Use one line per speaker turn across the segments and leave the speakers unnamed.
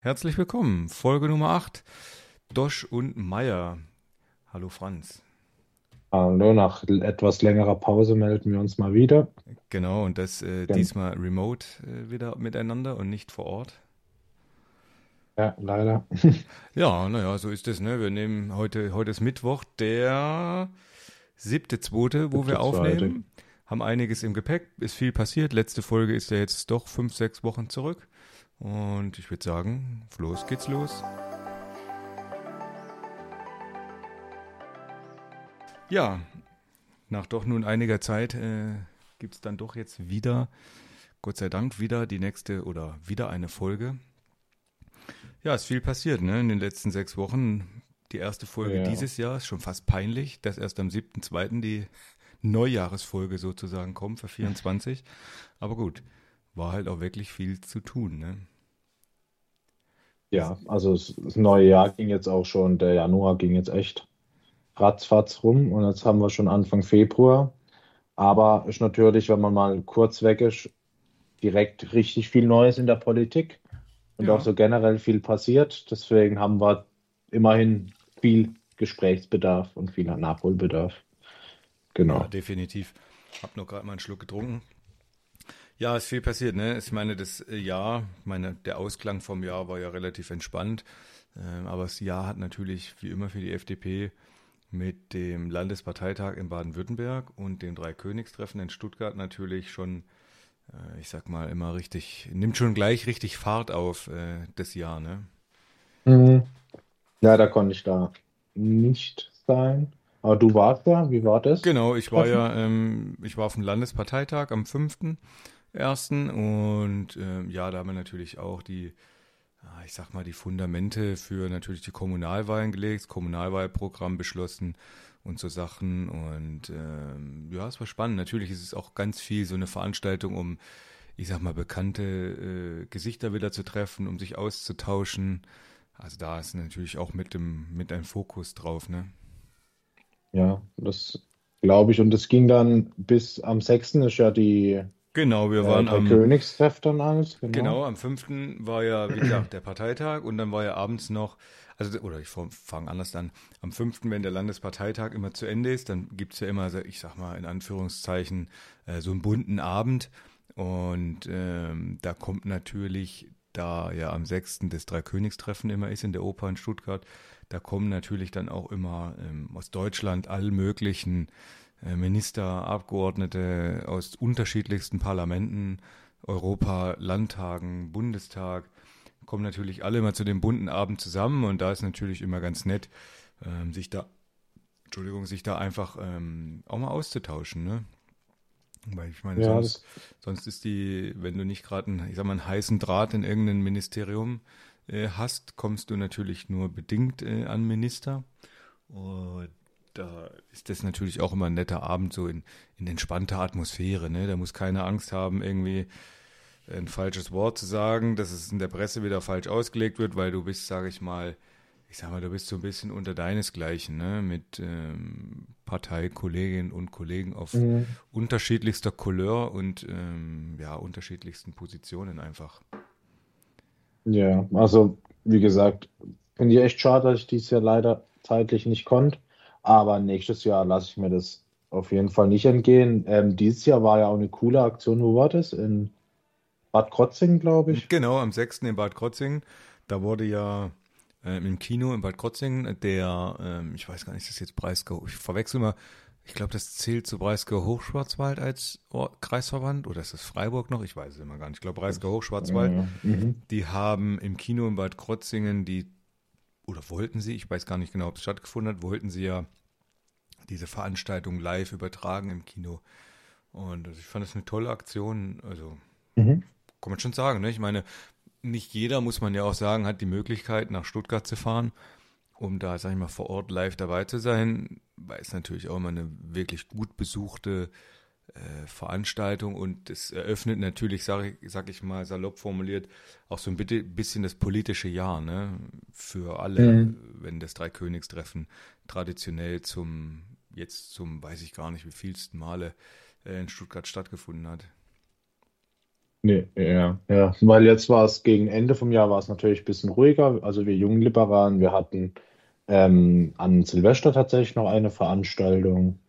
Herzlich willkommen, Folge Nummer 8, Dosch und Meier. Hallo Franz.
Hallo, nach etwas längerer Pause melden wir uns mal wieder.
Genau, und das äh, diesmal remote äh, wieder miteinander und nicht vor Ort.
Ja, leider.
Ja, naja, so ist es, ne? Wir nehmen heute, heute ist Mittwoch, der siebte, zweite, wo wir aufnehmen. Haben einiges im Gepäck, ist viel passiert. Letzte Folge ist ja jetzt doch fünf, sechs Wochen zurück. Und ich würde sagen, los geht's los. Ja, nach doch nun einiger Zeit äh, gibt es dann doch jetzt wieder, Gott sei Dank, wieder die nächste oder wieder eine Folge. Ja, ist viel passiert, ne? In den letzten sechs Wochen. Die erste Folge
Ja.
dieses Jahr ist schon fast peinlich, dass erst am 7.2. die Neujahresfolge sozusagen kommt für 24. Aber gut, war halt auch wirklich viel zu tun, ne?
Ja, also das, neue Jahr ging jetzt auch schon, der Januar ging jetzt echt ratzfatz rum und jetzt haben wir schon Anfang Februar. Aber ist natürlich, wenn man mal kurz weg ist, direkt richtig viel Neues in der Politik und
Ja.
auch so generell viel passiert. Deswegen haben wir immerhin viel Gesprächsbedarf und viel Nachholbedarf. Genau.
Ja, definitiv. Hab noch gerade mal einen Schluck getrunken. Ja, ist viel passiert, ne? Ich meine, das äh, Jahr, meine, der Ausklang vom Jahr war ja relativ entspannt. Ähm, aber das Jahr hat natürlich, wie immer für die FDP, mit dem Landesparteitag in Baden-Württemberg und dem Dreikönigstreffen in Stuttgart natürlich schon, äh, ich sag mal, immer richtig, nimmt schon gleich richtig Fahrt auf, äh, das Jahr, ne?
Mhm. Ja, da konnte ich da nicht sein. Aber du warst da, wie war das?
Genau, ich war ja, ähm, ich war auf dem Landesparteitag am 5.1. und ähm, ja, da haben wir natürlich auch die, ah, ich sag mal, die Fundamente für natürlich die Kommunalwahlen gelegt, das Kommunalwahlprogramm beschlossen und so Sachen und ähm, ja, es war spannend. Natürlich ist es auch ganz viel so eine Veranstaltung, um, ich sag mal, bekannte äh, Gesichter wieder zu treffen, um sich auszutauschen. Also da ist natürlich auch mit dem, mit einem Fokus drauf, ne?
Ja, das glaube ich. Und es ging dann bis am 6. ist ja die
Genau, wir
äh,
waren am
Dreikönigstreff dann alles,
Genau,
genau.
am 5. war ja, wie gesagt, der Parteitag und dann war ja abends noch, also, oder ich fange anders an, am 5., wenn der Landesparteitag immer zu Ende ist, dann gibt's ja immer, ich sag mal in Anführungszeichen, äh, so einen bunten Abend und ähm, da kommt natürlich, da ja am 6. das Dreikönigstreffen immer ist in der Oper in Stuttgart, da kommen natürlich dann auch immer ähm, aus Deutschland all möglichen Minister, Abgeordnete aus unterschiedlichsten Parlamenten, Europa, Landtagen, Bundestag, kommen natürlich alle mal zu dem bunten Abend zusammen und da ist natürlich immer ganz nett, ähm, sich da, Entschuldigung, sich da einfach ähm, auch mal auszutauschen, ne? Weil ich meine,
Ja,
sonst, sonst ist die, wenn du nicht gerade einen, ich sag mal, einen heißen Draht in irgendein Ministerium äh, hast, kommst du natürlich nur bedingt äh, an Minister. Und da ist das natürlich auch immer ein netter Abend, so in, in entspannter Atmosphäre. Ne? Da muss keiner Angst haben, irgendwie ein falsches Wort zu sagen, dass es in der Presse wieder falsch ausgelegt wird, weil du bist, sage ich mal, ich sag mal, du bist so ein bisschen unter deinesgleichen, ne? Mit ähm, Parteikolleginnen und Kollegen auf
Mhm.
unterschiedlichster Couleur und ähm, ja, unterschiedlichsten Positionen einfach.
ja, also wie gesagt, finde ich echt schade, dass ich dieses Jahr leider zeitlich nicht konnte. Aber nächstes Jahr lasse ich mir das auf jeden Fall nicht entgehen. Ähm, dieses Jahr war ja auch eine coole Aktion. Wo war das? In Bad Krotzingen, glaube ich.
Genau, am 6. in Bad Krotzingen, da wurde ja ähm, im Kino in Bad Krotzingen der, ähm, ich weiß gar nicht, ist das jetzt Breisgau, ich verwechsel mal, ich glaube, das zählt zu Breisgau Hochschwarzwald als Or Kreisverband oder ist das Freiburg noch? Ich weiß es immer gar nicht. Ich glaube, Breisgau Hochschwarzwald,
Ja, mhm.
die haben im Kino in Bad Krotzingen die, oder wollten sie, ich weiß gar nicht genau, ob es stattgefunden hat, wollten sie ja diese Veranstaltung live übertragen im Kino. Und also ich fand das eine tolle Aktion. Also
Mhm.
kann man schon sagen, ne? Ich meine, nicht jeder, muss man ja auch sagen, hat die Möglichkeit, nach Stuttgart zu fahren, um da, sag ich mal, vor Ort live dabei zu sein, weil es natürlich auch immer eine wirklich gut besuchte äh, Veranstaltung und es eröffnet natürlich, sag ich, sag ich mal, salopp formuliert, auch so ein bisschen das politische Jahr, ne? Für alle,
Mhm.
wenn das Dreikönigstreffen traditionell zum, jetzt zum, weiß ich gar nicht, wie vielsten Male äh, in Stuttgart stattgefunden hat.
Nee, ja, ja. Weil jetzt war es gegen Ende vom Jahr war es natürlich ein bisschen ruhiger. Also wir jungen Liberalen, wir hatten ähm, an Silvester tatsächlich noch eine Veranstaltung,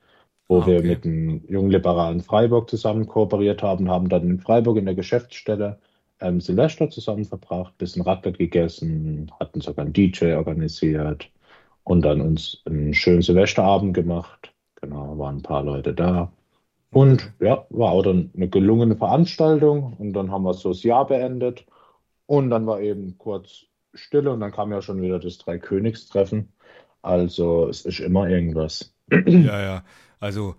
wo
Ah,
wir
okay.
mit dem jungen Liberalen Freiburg zusammen kooperiert haben, haben dann in Freiburg in der Geschäftsstelle ähm, Silvester zusammen verbracht, bisschen Raclette gegessen, hatten sogar einen DJ organisiert und dann uns einen schönen Silvesterabend gemacht. Genau, waren ein paar Leute da. Und ja, war auch dann eine gelungene Veranstaltung und dann haben wir so das Jahr beendet und dann war eben kurz Stille und dann kam ja schon wieder das Dreikönigstreffen. Also es ist immer irgendwas.
Ja, ja. Also,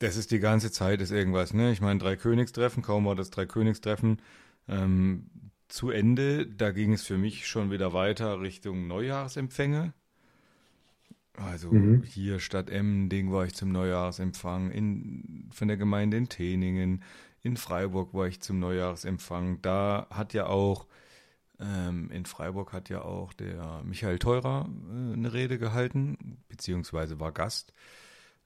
das ist die ganze Zeit ist irgendwas, ne? Ich meine, Dreikönigstreffen, kaum war das Dreikönigstreffen ähm, zu Ende. Da ging es für mich schon wieder weiter Richtung Neujahrsempfänge. Also
Mhm.
hier statt Emmending war ich zum Neujahrsempfang, in, von der Gemeinde in Teningen, in Freiburg war ich zum Neujahrsempfang. Da hat ja auch, ähm, in Freiburg hat ja auch der Michael Theurer äh, eine Rede gehalten, beziehungsweise war Gast.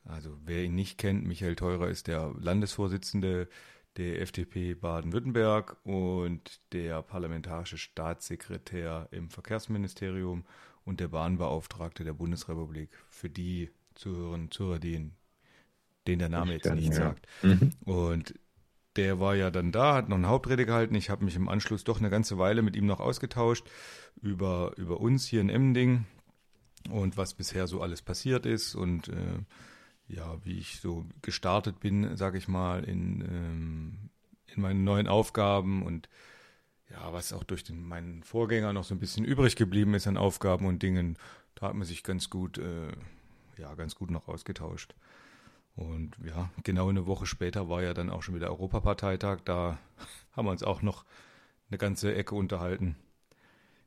Also wer ihn nicht kennt, Michael Theurer ist der Landesvorsitzende der FDP Baden-Württemberg und der parlamentarische Staatssekretär im Verkehrsministerium und der Bahnbeauftragte der Bundesrepublik. Für die Zuhörerinnen und Zuhörer, denen, denen der Name jetzt nicht
ja.
sagt.
Mhm.
Und der war ja dann da, hat noch eine Hauptrede gehalten. Ich habe mich im Anschluss doch eine ganze Weile mit ihm noch ausgetauscht über, über uns hier in Emmending und was bisher so alles passiert ist und äh, ja, wie ich so gestartet bin, sage ich mal, in, ähm, in meinen neuen Aufgaben und ja, was auch durch den, meinen Vorgänger noch so ein bisschen übrig geblieben ist an Aufgaben und Dingen, da hat man sich ganz gut, äh, ja, ganz gut noch ausgetauscht. Und ja, genau eine Woche später war ja dann auch schon wieder Europaparteitag, da haben wir uns auch noch eine ganze Ecke unterhalten.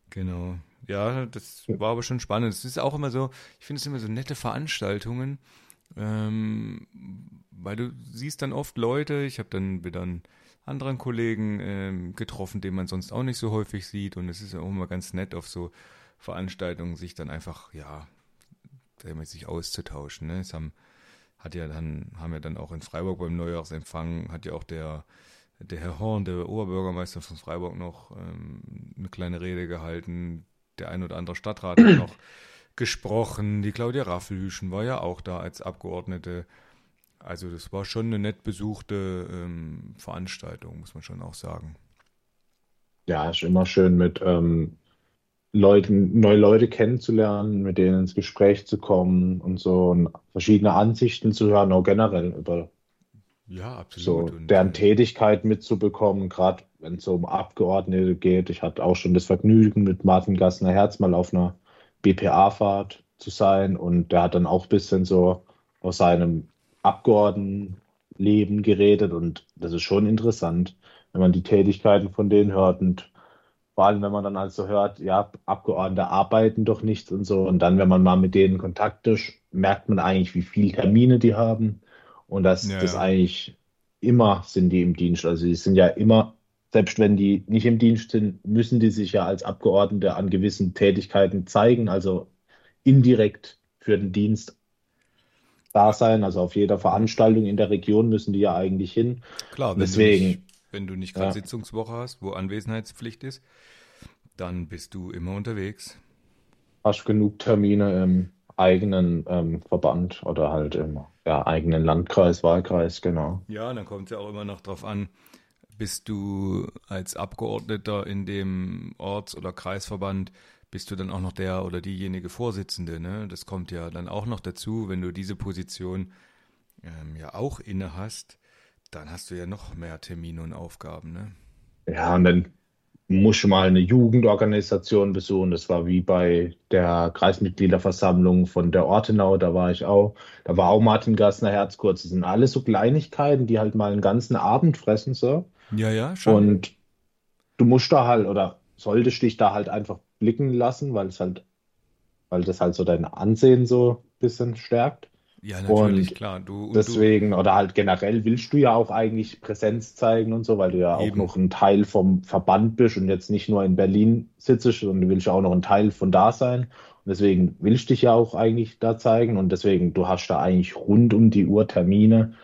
Genau. Ja, das war aber schon spannend. Es ist auch immer so, ich finde es immer so nette Veranstaltungen, ähm, weil du siehst dann oft Leute, ich habe dann wieder einen anderen Kollegen ähm, getroffen, den man sonst auch nicht so häufig sieht und es ist ja auch immer ganz nett auf so Veranstaltungen sich dann einfach, ja, sich auszutauschen. Ne? Es haben, hat ja dann, haben ja dann auch in Freiburg beim Neujahrsempfang, hat ja auch der, der Herr Horn, der Oberbürgermeister von Freiburg, noch ähm, eine kleine Rede gehalten. Der ein oder andere Stadtrat hat noch gesprochen. Die Claudia Raffelhüschen war ja auch da als Abgeordnete. Also das war schon eine nett besuchte ähm, Veranstaltung, muss man schon auch sagen.
Ja, ist immer schön mit ähm, Leuten, neue Leute kennenzulernen, mit denen ins Gespräch zu kommen und so und verschiedene Ansichten zu hören, auch generell über
Ja, absolut.
so deren
äh,
Tätigkeit mitzubekommen, gerade wenn es so um Abgeordnete geht. Ich hatte auch schon das Vergnügen, mit Martin Gassner-Herz mal auf einer BPA-Fahrt zu sein und der hat dann auch ein bisschen so aus seinem Abgeordnetenleben geredet und das ist schon interessant, wenn man die Tätigkeiten von denen hört und vor allem, wenn man dann also hört, ja, Abgeordnete arbeiten doch nichts und so und dann, wenn man mal mit denen Kontakt ist, merkt man eigentlich, wie viele Termine die haben und dass
ja,
das
ja,
eigentlich immer sind die im Dienst. Also die sind ja immer, selbst wenn die nicht im Dienst sind, müssen die sich ja als Abgeordnete an gewissen Tätigkeiten zeigen, also indirekt für den Dienst da sein. Also auf jeder. Veranstaltung in der Region müssen die ja eigentlich hin.
Klar, wenn du nicht,
deswegen,
wenn du nicht gerade
ja,
Sitzungswoche hast, wo Anwesenheitspflicht ist, dann bist du immer unterwegs.
hast genug Termine im eigenen ähm, Verband oder halt im ja, eigenen Landkreis, Wahlkreis, genau.
Ja, dann kommt es ja auch immer noch drauf an, bist du als Abgeordneter in dem Orts- oder Kreisverband, bist du dann auch noch der oder diejenige Vorsitzende, ne? Das kommt ja dann auch noch dazu, wenn du diese Position ähm, ja auch inne hast, dann hast du ja noch mehr Termine und Aufgaben, ne?
Ja, und dann muss ich mal eine Jugendorganisation besuchen. Das war wie bei der Kreismitgliederversammlung von der Ortenau, da war ich auch. Da war auch Martin Gassner Herzkurz. Das sind alles so Kleinigkeiten, die halt mal einen ganzen Abend fressen, so.
Ja, ja, schon.
Und du musst da halt oder solltest dich da halt einfach blicken lassen, weil es halt, weil das halt so dein Ansehen so ein bisschen stärkt.
Ja, natürlich,
Und
klar. Du und du
deswegen, oder halt generell willst du ja auch eigentlich Präsenz zeigen und so, weil du ja auch
eben.
noch ein Teil vom Verband bist und jetzt nicht nur in Berlin sitzt, sondern du willst ja auch noch ein Teil von da sein. Und deswegen willst du dich ja auch eigentlich da zeigen und deswegen, du hast da eigentlich rund um die Uhr Termine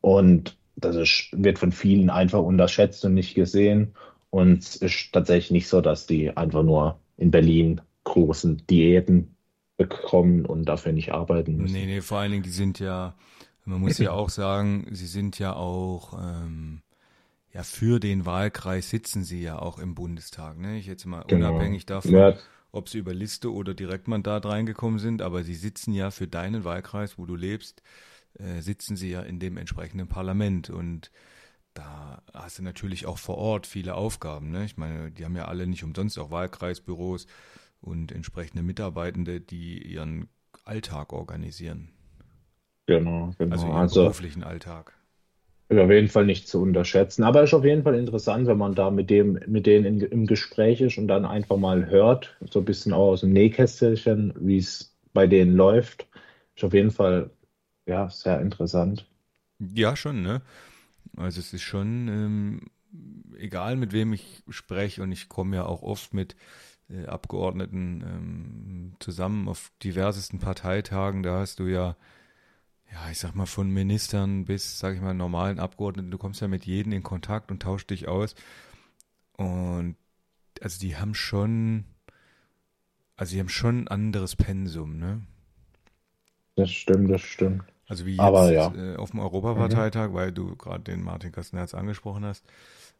und das ist, wird von vielen einfach unterschätzt und nicht gesehen. Und es ist tatsächlich nicht so, dass die einfach nur in Berlin großen Diäten bekommen und dafür nicht arbeiten müssen.
Nee, nee, vor allen Dingen, die sind ja, man muss ja auch sagen, sie sind ja auch, ähm, ja, für den Wahlkreis sitzen sie ja auch im Bundestag, ne? Ich jetzt mal genau. unabhängig davon, ja. ob sie über Liste oder Direktmandat reingekommen sind, aber sie sitzen ja für deinen Wahlkreis, wo du lebst, äh, sitzen sie ja in dem entsprechenden Parlament und da hast du natürlich auch vor Ort viele Aufgaben. Ne? Ich meine, die haben ja alle nicht umsonst auch Wahlkreisbüros und entsprechende Mitarbeitende, die ihren Alltag organisieren.
Genau, genau.
Also ihren also, beruflichen Alltag.
Auf jeden Fall nicht zu unterschätzen. Aber es ist auf jeden Fall interessant, wenn man da mit dem, mit denen in, im Gespräch ist und dann einfach mal hört, so ein bisschen auch aus dem Nähkästchen, wie es bei denen läuft. Ist auf jeden Fall ja sehr interessant.
Ja, schon, ne? Also es ist schon, ähm, egal mit wem ich spreche und ich komme ja auch oft mit äh, Abgeordneten ähm, zusammen auf diversesten Parteitagen, da hast du ja, ja, ich sag mal, von Ministern bis, sag ich mal, normalen Abgeordneten, du kommst ja mit jedem in Kontakt und tauscht dich aus. Und also die haben schon, also die haben schon ein anderes Pensum, ne?
Das stimmt, das stimmt.
Also wie jetzt Aber, ja. äh, auf dem Europaparteitag, mhm. weil du gerade den Martin Kastenherz angesprochen hast.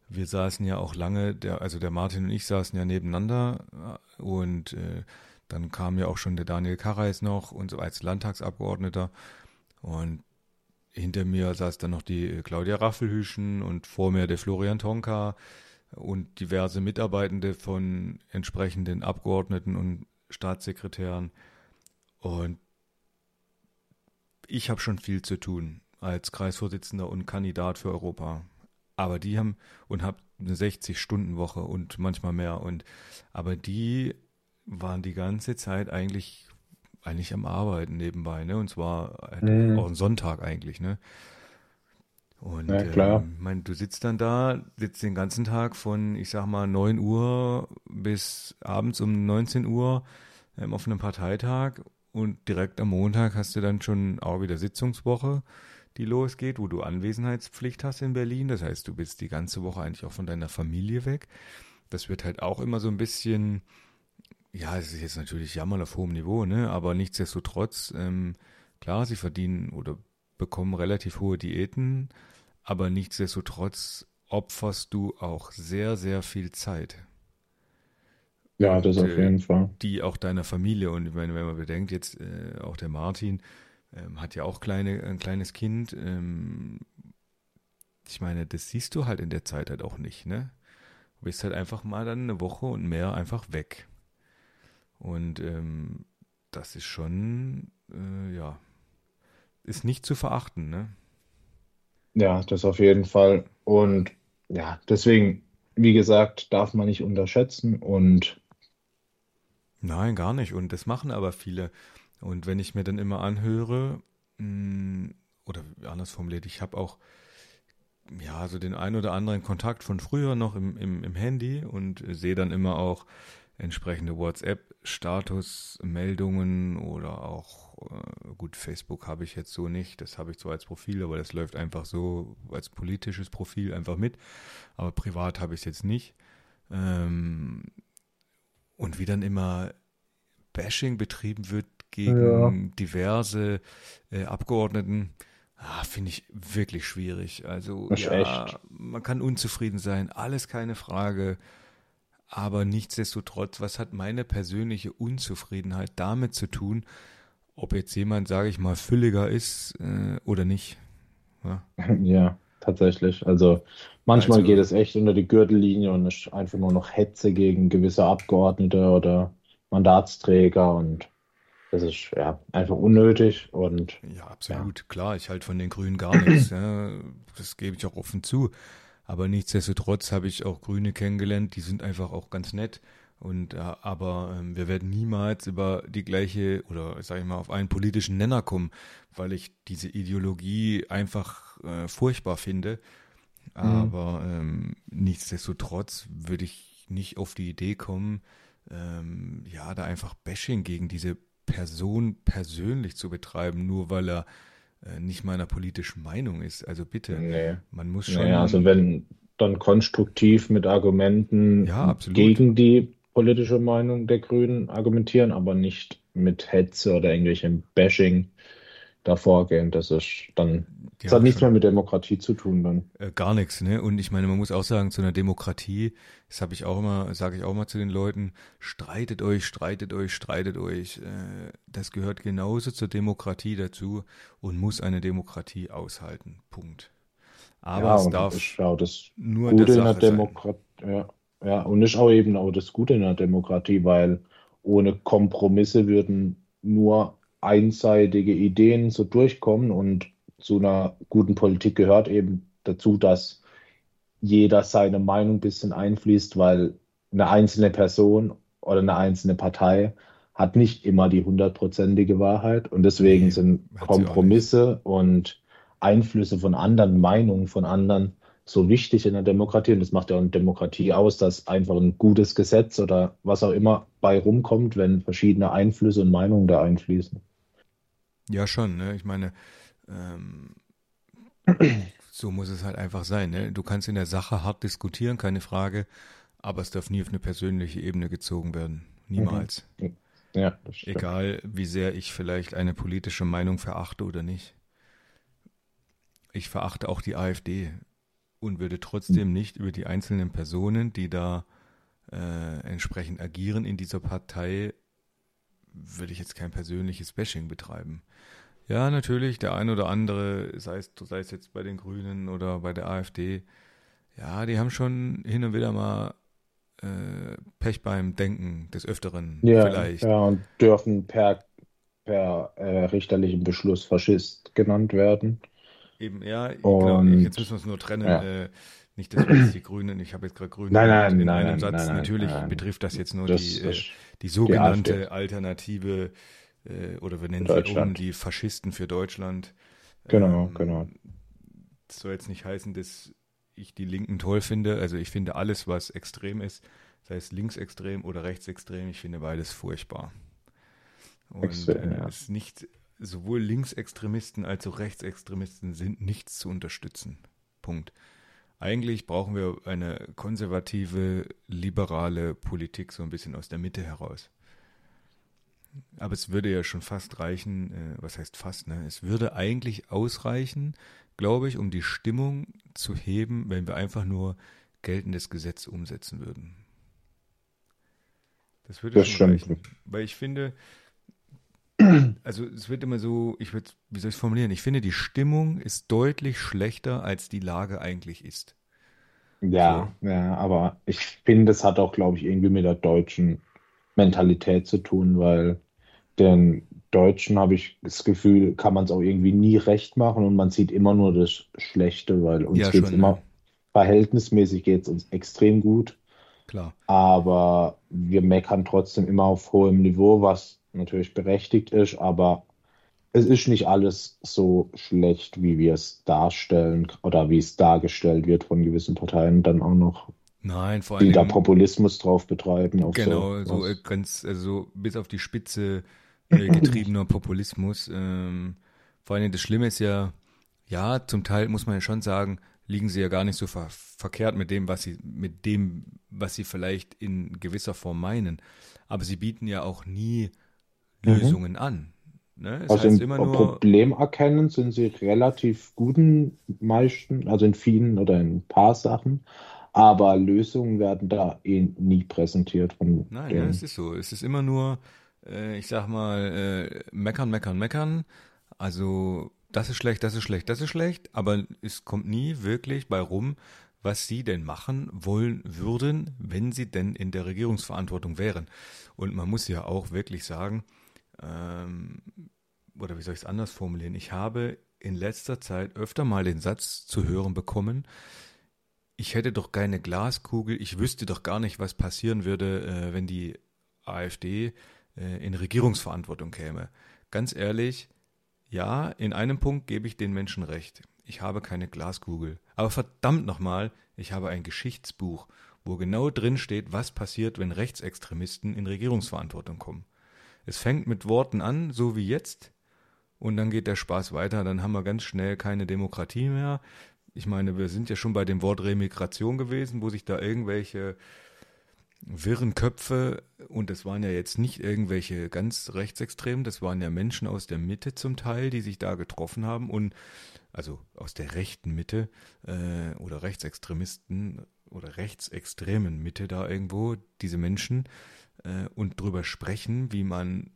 Wir saßen ja auch lange, der, also der Martin und ich saßen ja nebeneinander äh, und äh, dann kam ja auch schon der Daniel Karreis noch und so als Landtagsabgeordneter und hinter mir saß dann noch die äh, Claudia Raffelhüschen und vor mir der Florian Tonka und diverse Mitarbeitende von entsprechenden Abgeordneten und Staatssekretären. Und ich habe schon viel zu tun als Kreisvorsitzender und Kandidat für Europa. Aber die haben und habe eine 60-Stunden-Woche und manchmal mehr. Und aber die waren die ganze Zeit eigentlich eigentlich am Arbeiten nebenbei, ne? Und zwar mhm. auch ein Sonntag eigentlich, ne? Und ja, klar. Ähm, mein, du sitzt dann da, sitzt den ganzen Tag von, ich sag mal, 9 Uhr bis abends um 19 Uhr ähm, auf einem Parteitag und direkt am Montag hast du dann schon auch wieder Sitzungswoche, die losgeht, wo du Anwesenheitspflicht hast in Berlin. Das heißt, du bist die ganze Woche eigentlich auch von deiner Familie weg. Das wird halt auch immer so ein bisschen, ja, es ist jetzt natürlich Jammern auf hohem Niveau, ne? Aber nichtsdestotrotz, ähm, klar, sie verdienen oder bekommen relativ hohe Diäten, aber nichtsdestotrotz opferst du auch sehr, sehr viel Zeit.
Ja, das auf jeden Fall.
Die auch deiner Familie und ich meine, wenn man bedenkt, jetzt äh, auch der Martin ähm, hat ja auch kleine, ein kleines Kind. Ähm, ich meine, das siehst du halt in der Zeit halt auch nicht, ne? Du bist halt einfach mal dann eine Woche und mehr einfach weg. Und ähm, das ist schon, äh, ja, ist nicht zu verachten, ne?
Ja, das auf jeden Fall. Und ja, deswegen, wie gesagt, darf man nicht unterschätzen und
Nein, gar nicht. Und das machen aber viele. Und wenn ich mir dann immer anhöre, mm, oder anders formuliert, ich habe auch ja so den ein oder anderen Kontakt von früher noch im, im, im Handy und sehe dann immer auch entsprechende WhatsApp-Status-Meldungen oder auch, äh, gut, Facebook habe ich jetzt so nicht, das habe ich zwar als Profil, aber das läuft einfach so als politisches Profil einfach mit, aber privat habe ich es jetzt nicht. Ähm, und wie dann immer Bashing betrieben wird gegen ja. diverse äh, Abgeordneten, ah, finde ich wirklich schwierig. Also ja, man kann unzufrieden sein, alles keine Frage. Aber nichtsdestotrotz, was hat meine persönliche Unzufriedenheit damit zu tun, ob jetzt jemand, sage ich mal, fülliger ist äh, oder nicht?
Ja? ja, tatsächlich. Also manchmal also, geht es echt unter die Gürtellinie und ist einfach nur noch Hetze gegen gewisse Abgeordnete oder Mandatsträger und das ist ja einfach unnötig und
ja absolut. Ja. klar ich halte von den Grünen gar nichts ja, das gebe ich auch offen zu. Aber nichtsdestotrotz habe ich auch Grüne kennengelernt. Die sind einfach auch ganz nett und äh, aber äh, wir werden niemals über die gleiche oder sage ich mal auf einen politischen Nenner kommen weil ich diese Ideologie einfach äh, furchtbar finde mhm. aber mhm. ähm, nichtsdestotrotz würde ich nicht auf die Idee kommen ähm, ja, da einfach Bashing gegen diese Person persönlich zu betreiben, nur weil er äh, nicht meiner politischen Meinung ist. Also bitte,
Nee.
man muss schon.
Naja, also wenn dann konstruktiv mit Argumenten
Ja,
gegen die politische Meinung der Grünen argumentieren, aber nicht mit Hetze oder irgendwelchem Bashing davor gehen. Das ist dann, das hat nichts mehr mit Demokratie zu tun dann.
Äh, gar nichts, ne? Und ich meine, man muss auch sagen, zu einer Demokratie, das habe ich auch immer, sage ich auch mal zu den Leuten, streitet euch, streitet euch, streitet euch. Äh, das gehört genauso zur Demokratie dazu und muss eine Demokratie aushalten. Punkt. Aber
Ja,
es darf
ist ja das
nur in der
Gute in der
Sache.
Demokratie, ja, ja, und ist auch eben auch das Gute in der Demokratie, weil ohne Kompromisse würden nur einseitige Ideen so durchkommen und zu einer guten Politik gehört eben dazu, dass jeder seine Meinung ein bisschen einfließt, weil eine einzelne Person oder eine einzelne Partei hat nicht immer die hundertprozentige Wahrheit und deswegen
Nee,
sind. Kompromisse und Einflüsse von anderen Meinungen von anderen so wichtig in der Demokratie und das macht ja auch eine Demokratie aus, dass einfach ein gutes Gesetz oder was auch immer bei rumkommt, wenn verschiedene Einflüsse und Meinungen da einfließen.
Ja, schon, ne? Ich meine, ähm, so muss es halt einfach sein, ne? Du kannst in der Sache hart diskutieren, keine Frage, aber es darf nie auf eine persönliche Ebene gezogen werden. Niemals.
Ja, das stimmt.
Egal, wie sehr ich vielleicht eine politische Meinung verachte oder nicht. Ich verachte auch die AfD und würde trotzdem nicht über die einzelnen Personen, die da äh, entsprechend agieren in dieser Partei, würde ich jetzt kein persönliches Bashing betreiben. Ja, natürlich, der ein oder andere, sei es, sei es jetzt bei den Grünen oder bei der AfD, ja, die haben schon hin und wieder mal äh, Pech beim Denken des Öfteren
Ja,
vielleicht.
ja, und dürfen per, per äh, richterlichem Beschluss Faschist genannt werden.
Eben, ja, genau. Jetzt müssen wir es nur trennen.
Ja.
Äh, nicht, dass wir jetzt die Grünen, ich habe jetzt gerade Grüne
Nein, nein,
in
nein,
einem
nein,
Satz.
nein,
Natürlich betrifft das jetzt nur
Das
die, äh,
ist
die sogenannte
AfD.
Alternative, äh, oder wir nennen sie
Deutschland.
die Faschisten für Deutschland.
Genau,
Ähm,
genau.
Das soll jetzt nicht heißen, dass ich die Linken toll finde. Also ich finde alles, was extrem ist, sei es linksextrem oder rechtsextrem, ich finde beides furchtbar. Und
Extrem,
äh,
ja.
es ist nicht, sowohl Linksextremisten als auch Rechtsextremisten sind nichts zu unterstützen. Punkt. Eigentlich brauchen wir eine konservative, liberale Politik so ein bisschen aus der Mitte heraus. Aber es würde ja schon fast reichen, äh, was heißt fast, ne? Es würde eigentlich ausreichen, glaube ich, um die Stimmung zu heben, wenn wir einfach nur geltendes Gesetz umsetzen würden. Das würde
Das
schon
stimmt.
reichen. Weil ich finde, also es wird immer so, ich würde, wie soll ich es formulieren? Ich finde, die Stimmung ist deutlich schlechter, als die Lage eigentlich ist.
Ja, ja, aber ich finde, es hat auch, glaube ich, irgendwie mit der deutschen Mentalität zu tun, weil den Deutschen habe ich das Gefühl, kann man es auch irgendwie nie recht machen und man sieht immer nur das Schlechte, weil uns
Ja,
geht es
schon,
immer,
ja.
verhältnismäßig geht es uns extrem gut,
Klar.
aber wir meckern trotzdem immer auf hohem Niveau, was natürlich berechtigt ist, aber es ist nicht alles so schlecht, wie wir es darstellen oder wie es dargestellt wird von gewissen Parteien dann auch noch,
Nein, vor
die
allem.
da Populismus drauf betreiben.
Genau,
so,
so äh, ganz, also so bis auf die Spitze äh, getriebener Populismus. Ähm, vor allem das Schlimme ist ja, ja, zum Teil muss man ja schon sagen, liegen sie ja gar nicht so ver verkehrt mit dem, was sie, mit dem, was sie vielleicht in gewisser Form meinen. Aber sie bieten ja auch nie Lösungen an. Ne?
Also
heißt
im Problem erkennen sind sie relativ guten meisten, also in vielen oder in ein paar Sachen, aber Lösungen werden da eh nie präsentiert von
Nein, ja, es ist so. Es ist immer nur, äh, ich sag mal, äh, meckern, meckern, meckern. Also, das ist schlecht, das ist schlecht, das ist schlecht, aber es kommt nie wirklich bei rum, was sie denn machen wollen würden, wenn sie denn in der Regierungsverantwortung wären. Und man muss ja auch wirklich sagen, ähm, oder wie soll ich es anders formulieren? Ich habe in letzter Zeit öfter mal den Satz zu hören bekommen, ich hätte doch keine Glaskugel, ich wüsste doch gar nicht, was passieren würde, äh, wenn die AfD äh, in Regierungsverantwortung käme. Ganz ehrlich, ja, in einem Punkt gebe ich den Menschen recht. Ich habe keine Glaskugel. Aber verdammt nochmal, ich habe ein Geschichtsbuch, wo genau drin steht, was passiert, wenn Rechtsextremisten in Regierungsverantwortung kommen. Es fängt mit Worten an, so wie jetzt, und dann geht der Spaß weiter. Dann haben wir ganz schnell keine Demokratie mehr. Ich meine, wir sind ja schon bei dem Wort Remigration gewesen, wo sich da irgendwelche wirren Köpfe, und das waren ja jetzt nicht irgendwelche ganz Rechtsextremen, das waren ja Menschen aus der Mitte zum Teil, die sich da getroffen haben und also aus der rechten Mitte äh, oder Rechtsextremisten oder rechtsextremen Mitte da irgendwo, diese Menschen, äh, und drüber sprechen, wie man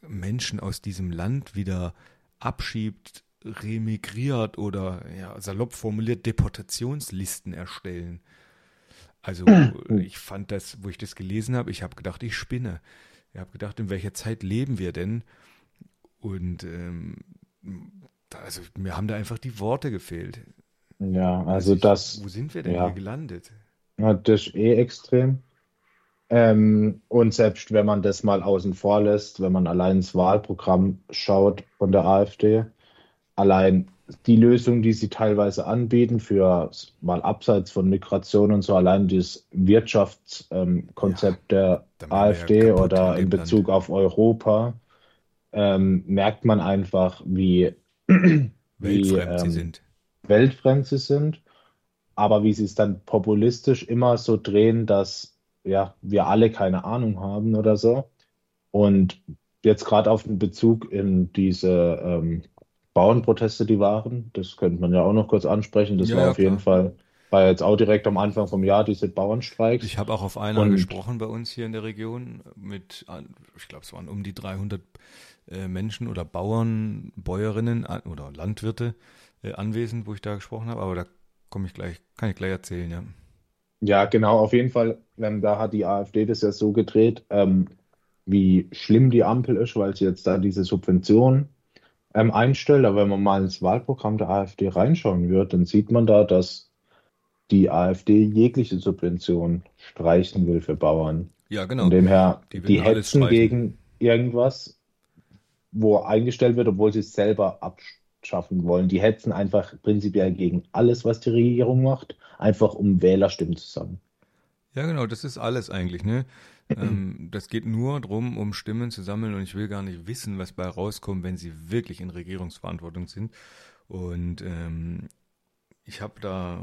Menschen aus diesem Land wieder abschiebt, remigriert oder ja, salopp formuliert Deportationslisten erstellen. Also ich fand das, wo ich das gelesen habe, ich habe gedacht, ich spinne. Ich habe gedacht, in welcher Zeit leben wir denn? Und ähm, also mir haben da einfach die Worte gefehlt.
Ja, also, also ich, das.
Wo sind wir denn ja. hier gelandet?
Ja, das ist eh extrem. Ähm, und selbst wenn man das mal außen vor lässt, wenn man allein ins Wahlprogramm schaut von der AfD, allein die Lösung, die sie teilweise anbieten, für mal abseits von Migration und so, allein das Wirtschaftskonzept ähm, der AfD ja oder in Bezug Land. auf Europa, ähm, merkt man einfach, wie,
wie ähm, sie sind.
weltfremd sie sind, aber wie sie es dann populistisch immer so drehen, dass ja, wir alle keine Ahnung haben oder so. Und jetzt gerade auf den Bezug in diese ähm, Bauernproteste, die waren, das könnte man ja auch noch kurz ansprechen. Das ja, war ja, auf jeden Fall, war jetzt auch direkt am Anfang vom Jahr diese Bauernstreiks.
Ich habe auch auf einer Und, gesprochen bei uns hier in der Region mit, ich glaube, es waren um die 300 äh, Menschen oder Bauern, Bäuerinnen oder Landwirte äh, anwesend, wo ich da gesprochen habe. Aber da komme ich gleich, kann ich gleich erzählen, ja.
Ja, genau, auf jeden Fall. Ähm, da hat die AfD das ja so gedreht, ähm, wie schlimm die Ampel ist, weil sie jetzt da diese Subvention ähm, einstellt. Aber wenn man mal ins Wahlprogramm der AfD reinschauen wird, dann sieht man da, dass die AfD jegliche Subvention streichen will für Bauern.
Ja, genau.
Von dem her, die, die hetzen gegen irgendwas, wo eingestellt wird, obwohl sie es selber abschaffen wollen. Die hetzen einfach prinzipiell gegen alles, was die Regierung macht einfach um Wählerstimmen zu sammeln.
Ja, genau, das ist alles eigentlich, ne? ähm, das geht nur darum, um Stimmen zu sammeln und ich will gar nicht wissen, was bei rauskommt, wenn sie wirklich in Regierungsverantwortung sind. Und ähm, ich habe da,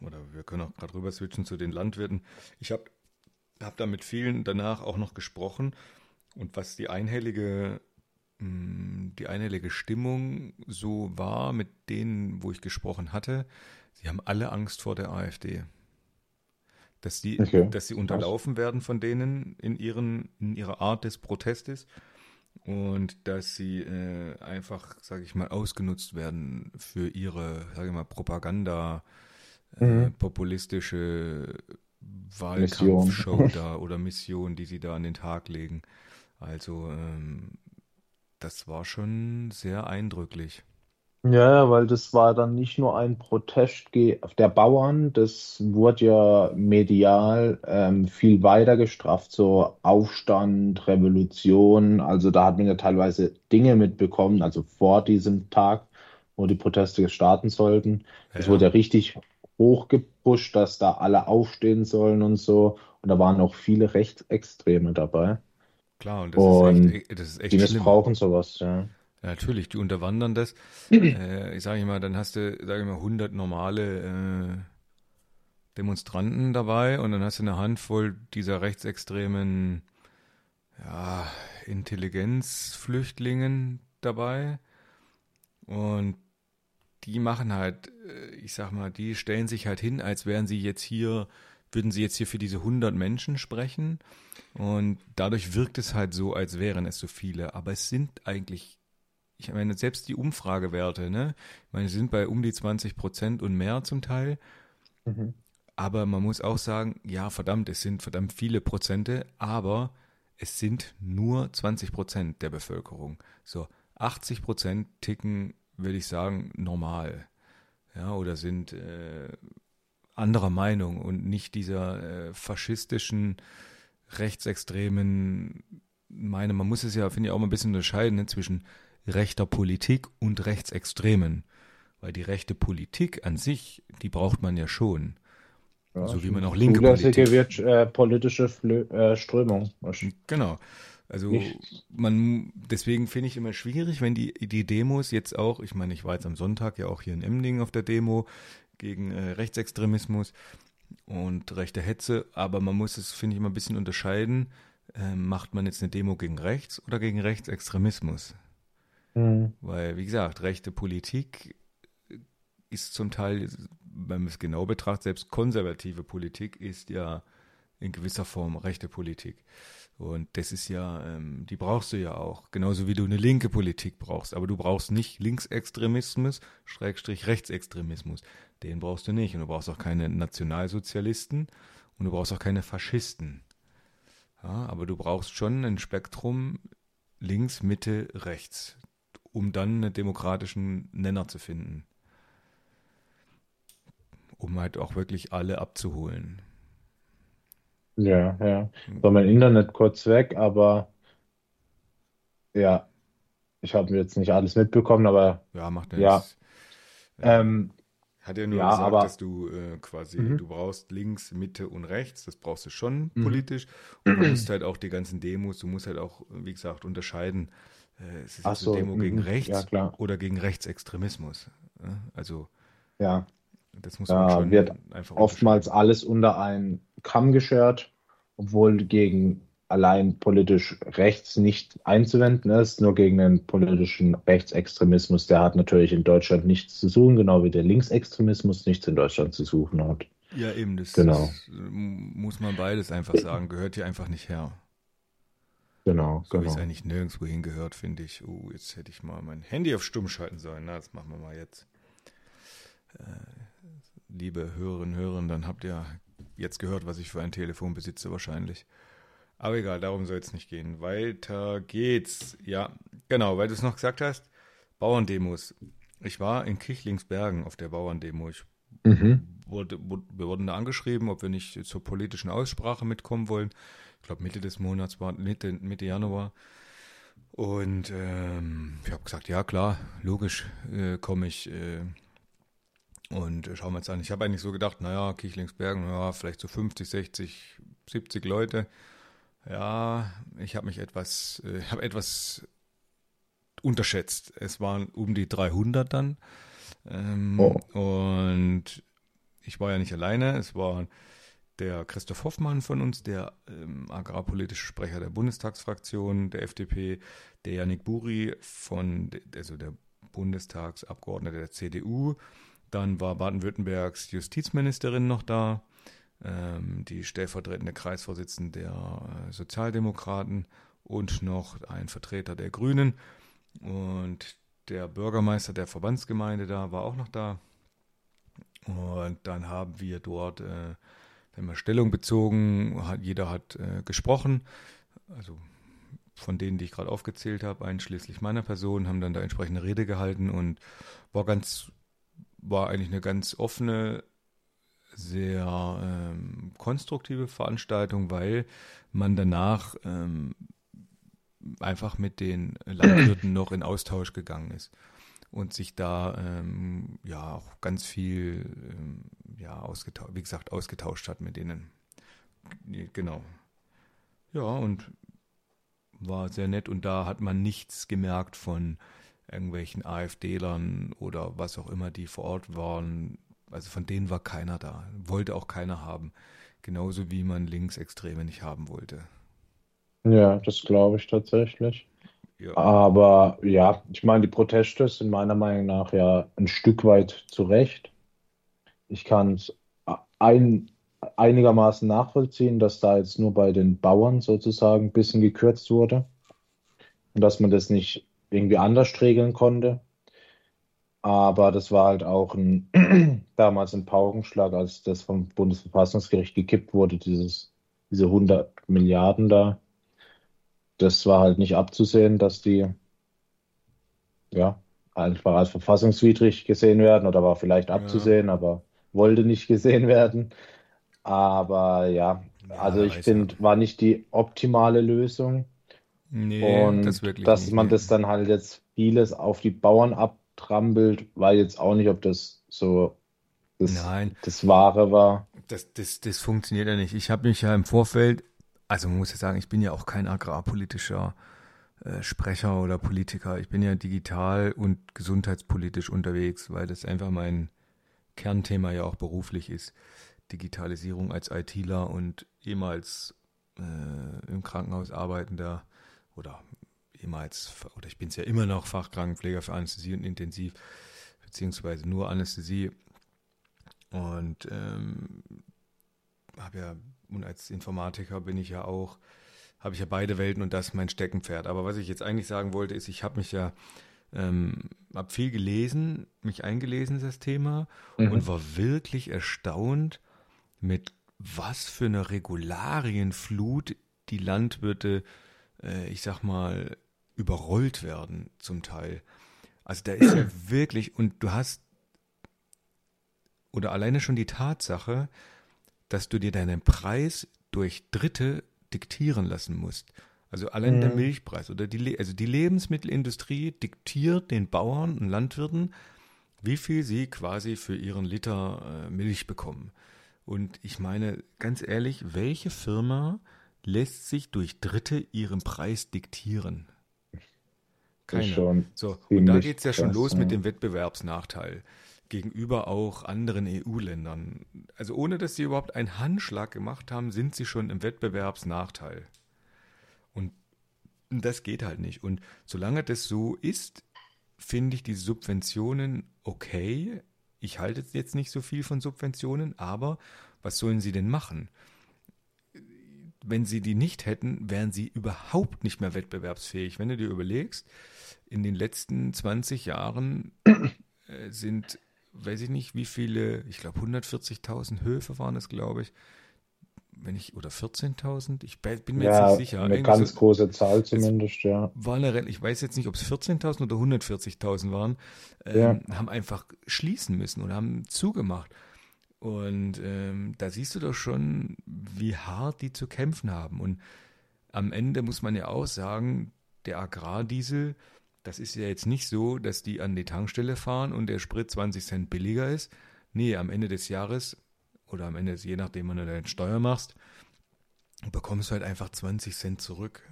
oder wir können auch gerade rüber switchen zu den Landwirten, ich habe hab da mit vielen danach auch noch gesprochen und was die einhellige die einhellige Stimmung so war mit denen, wo ich gesprochen hatte, Sie haben alle Angst vor der AfD. Dass sie, okay. dass sie unterlaufen werden von denen in, ihren, in ihrer Art des Protestes und dass sie äh, einfach, sage ich mal, ausgenutzt werden für ihre, sage ich mal, Propaganda, äh, mhm. populistische Wahlkampfshow da oder Mission, die sie da an den Tag legen. Also ähm, das war schon sehr eindrücklich.
Ja, weil das war dann nicht nur ein Protest der Bauern, das wurde ja medial ähm, viel weiter gestrafft, so Aufstand, Revolution. Also da hat man ja teilweise Dinge mitbekommen, also vor diesem Tag, wo die Proteste starten sollten. Es ja. wurde ja richtig hochgepusht, dass da alle aufstehen sollen und so. Und da waren auch viele Rechtsextreme dabei.
Klar, und das und ist echt, das ist echt
die missbrauchen sowas, ja.
Ja, natürlich, die unterwandern das. äh, ich sage mal, dann hast du, sage ich mal, 100 normale äh, Demonstranten dabei und dann hast du eine Handvoll dieser rechtsextremen ja, Intelligenzflüchtlingen dabei und die machen halt, äh, ich sag mal, die stellen sich halt hin, als wären sie jetzt hier, würden sie jetzt hier für diese 100 Menschen sprechen und dadurch wirkt es halt so, als wären es so viele, aber es sind eigentlich ich meine, selbst die Umfragewerte, ne? Ich meine, sind bei um die 20 Prozent und mehr zum Teil. Mhm. Aber man muss auch sagen, ja, verdammt, es sind verdammt viele Prozente, aber es sind nur 20 Prozent der Bevölkerung. So, 80 Prozent ticken, würde ich sagen, normal. Ja, oder sind äh, anderer Meinung und nicht dieser äh, faschistischen, rechtsextremen Meinung. Man muss es ja, finde ich, auch mal ein bisschen unterscheiden ne, zwischen rechter Politik und Rechtsextremen. Weil die rechte Politik an sich, die braucht man ja schon. Ja, so wie man auch linke
Politik. Wird, äh, politische Flö äh, Strömung.
Genau. Also
Nicht-
man, deswegen finde ich immer schwierig, wenn die, die Demos jetzt auch, ich meine, ich war jetzt am Sonntag ja auch hier in Emding auf der Demo gegen äh, Rechtsextremismus und rechte Hetze, aber man muss es, finde ich, immer ein bisschen unterscheiden. Ähm, macht man jetzt eine Demo gegen rechts oder gegen Rechtsextremismus?
Hm.
Weil, wie gesagt, rechte Politik ist zum Teil, wenn man es genau betrachtet, selbst konservative Politik ist ja in gewisser Form rechte Politik. Und das ist ja, ähm, die brauchst du ja auch, genauso wie du eine linke Politik brauchst. Aber du brauchst nicht Linksextremismus, Schrägstrich Rechtsextremismus. Den brauchst du nicht. Und du brauchst auch keine Nationalsozialisten und du brauchst auch keine Faschisten. Ja, aber du brauchst schon ein Spektrum links, Mitte, rechts, um dann einen demokratischen Nenner zu finden. Um halt auch wirklich alle abzuholen.
Ja, ja. War mein Internet kurz weg, aber ja, ich habe jetzt nicht alles mitbekommen, aber
Ja, macht nichts. Ja.
ähm,
Hat ja nur
ja,
gesagt,
aber-
dass du äh, quasi,
Mhm.
du brauchst links, Mitte und rechts, das brauchst du schon
Mhm.
politisch. Und du musst halt auch die ganzen Demos, du musst halt auch, wie gesagt, unterscheiden, äh, ist es
Ach
jetzt
so,
eine Demo gegen
mhm.
rechts
Ja,
oder gegen Rechtsextremismus. Ja, Also,
ja,
das muss
Da
man schon
wird
einfach
oftmals alles unter einen Kamm geschert, obwohl gegen allein politisch rechts nicht einzuwenden ist, nur gegen den politischen Rechtsextremismus. Der hat natürlich in Deutschland nichts zu suchen, genau wie der Linksextremismus nichts in Deutschland zu suchen hat.
Ja, eben, das,
Genau.
das äh, muss man beides einfach sagen, gehört hier einfach nicht her.
Genau,
So
genau.
es eigentlich nirgendwo hingehört, finde ich. Oh, jetzt hätte ich mal mein Handy auf Stumm schalten sollen. Na, das machen wir mal jetzt. Äh, liebe Hörerinnen und Hörer, dann habt ihr jetzt gehört, was ich für ein Telefon besitze wahrscheinlich. Aber egal, darum soll es nicht gehen. Weiter geht's. Ja, genau, weil du es noch gesagt hast, Bauerndemos. Ich war in Kichlingsbergen auf der Bauerndemo. Ich
Mhm.
wurde, wurde, wir wurden da angeschrieben, ob wir nicht zur politischen Aussprache mitkommen wollen. Ich glaube Mitte des Monats war Mitte, Mitte Januar. Und ähm, ich habe gesagt, ja klar, logisch äh, komme ich. Äh, und schauen wir uns an. Ich habe eigentlich so gedacht, naja, Kichlingsbergen, ja, vielleicht so 50, 60, 70 Leute. Ja, ich habe mich etwas, äh, habe etwas unterschätzt. Es waren um die 300 dann. Ähm,
Oh.
Und ich war ja nicht alleine. Es war der Christoph Hoffmann von uns, der ähm, agrarpolitische Sprecher der Bundestagsfraktion der FDP, der Yannick Buri von, also der Bundestagsabgeordnete der CDU. Dann war Baden-Württembergs Justizministerin noch da, die stellvertretende Kreisvorsitzende der äh, Sozialdemokraten und noch ein Vertreter der Grünen. Und der Bürgermeister der Verbandsgemeinde da war auch noch da. Und dann haben wir dort äh, mal Stellung bezogen. Hat, jeder hat äh, gesprochen. Also von denen, die ich gerade aufgezählt habe, einschließlich meiner Person, haben dann da entsprechende Rede gehalten und war ganz, war eigentlich eine ganz offene, sehr ähm, konstruktive Veranstaltung, weil man danach ähm, einfach mit den Landwirten noch in Austausch gegangen ist und sich da ähm, ja auch ganz viel ähm, ja ausgetauscht, wie gesagt, ausgetauscht hat mit denen. Genau. Ja, und war sehr nett und da hat man nichts gemerkt von irgendwelchen AfD-Lern oder was auch immer, die vor Ort waren. Also von denen war keiner da. Wollte auch keiner haben. Genauso wie man Linksextreme nicht haben wollte.
Ja, das glaube ich tatsächlich.
Ja.
Aber ja, ich meine, die Proteste sind meiner Meinung nach ja ein Stück weit zu Recht. Ich kann es ein, einigermaßen nachvollziehen, dass da jetzt nur bei den Bauern sozusagen ein bisschen gekürzt wurde und dass man das nicht irgendwie anders regeln konnte. Aber das war halt auch ein, damals ein Paukenschlag, als das vom Bundesverfassungsgericht gekippt wurde, dieses, diese 100 Milliarden da. Das war halt nicht abzusehen, dass die ja einfach als verfassungswidrig gesehen werden oder war vielleicht abzusehen, aber wollte nicht gesehen werden. Aber ja,
Ja,
also ich finde, war nicht die optimale Lösung.
Nee,
Und
das wirklich
dass man das dann halt jetzt vieles auf die Bauern abtrampelt, weil jetzt auch nicht, ob das so das,
Nein,
das Wahre war.
das, das, das funktioniert ja nicht. Ich habe mich ja im Vorfeld also man muss ja sagen, ich bin ja auch kein agrarpolitischer äh, Sprecher oder Politiker. Ich bin ja digital und gesundheitspolitisch unterwegs, weil das einfach mein Kernthema ja auch beruflich ist. Digitalisierung als ITler und ehemals äh, im Krankenhaus arbeitender oder ehemals, oder ich bin es ja immer noch Fachkrankenpfleger für Anästhesie und Intensiv, beziehungsweise nur Anästhesie. Und ähm, habe ja, und als Informatiker bin ich ja auch, habe ich ja beide Welten und das mein Steckenpferd. Aber was ich jetzt eigentlich sagen wollte, ist, ich habe mich ja, ähm, habe viel gelesen, mich eingelesen in das Thema mhm. und war wirklich erstaunt, mit was für einer Regularienflut die Landwirte, äh, ich sag mal, überrollt werden zum Teil. Also da ist ja wirklich, und du hast, oder alleine schon die Tatsache, dass du dir deinen Preis durch Dritte diktieren lassen musst. Also allein mhm. der Milchpreis oder die, also die Lebensmittelindustrie diktiert den Bauern und Landwirten, wie viel sie quasi für ihren Liter äh, Milch bekommen. Und ich meine, ganz ehrlich, welche Firma lässt sich durch Dritte ihren Preis diktieren? Keine. So, und da geht es ja schon los mit dem Wettbewerbsnachteil gegenüber auch anderen EU-Ländern. Also ohne dass sie überhaupt einen Handschlag gemacht haben, sind sie schon im Wettbewerbsnachteil. Und das geht halt nicht. Und solange das so ist, finde ich die Subventionen okay. Ich halte jetzt nicht so viel von Subventionen, aber was sollen sie denn machen? Wenn sie die nicht hätten, wären sie überhaupt nicht mehr wettbewerbsfähig. Wenn du dir überlegst, in den letzten 20 Jahren äh, sind, weiß ich nicht, wie viele, ich glaube 140.000 Höfe waren es, glaube ich, wenn ich, oder 14.000, ich bin mir ja, jetzt nicht sicher.
Eine ganz so, große Zahl zumindest, ja.
War eine, ich weiß jetzt nicht, ob es 14.000 oder 140.000 waren, ähm, ja. haben einfach schließen müssen oder haben zugemacht. Und ähm, da siehst du doch schon, wie hart die zu kämpfen haben. Und am Ende muss man ja auch sagen, der Agrardiesel, das ist ja jetzt nicht so, dass die an die Tankstelle fahren und der Sprit 20 Cent billiger ist. Nee, am Ende des Jahres oder am Ende, je nachdem, wann du deine Steuer machst, bekommst du halt einfach 20 Cent zurück.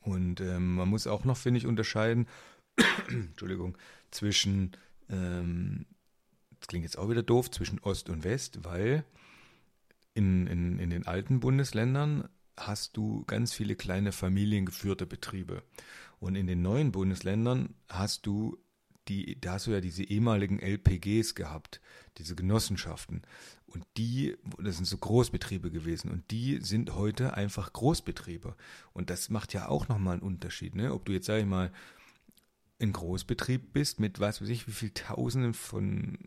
Und ähm, man muss auch noch, finde ich, unterscheiden, Entschuldigung, zwischen, ähm, klingt jetzt auch wieder doof, zwischen Ost und West, weil in, in, in den alten Bundesländern hast du ganz viele kleine familiengeführte Betriebe. Und in den neuen Bundesländern hast du die, da hast du ja diese ehemaligen LPGs gehabt, diese Genossenschaften. Und die, das sind so Großbetriebe gewesen. Und die sind heute einfach Großbetriebe. Und das macht ja auch nochmal einen Unterschied, ne? Ob du jetzt, sag ich mal, ein Großbetrieb bist mit weiß ich wie viel Tausenden von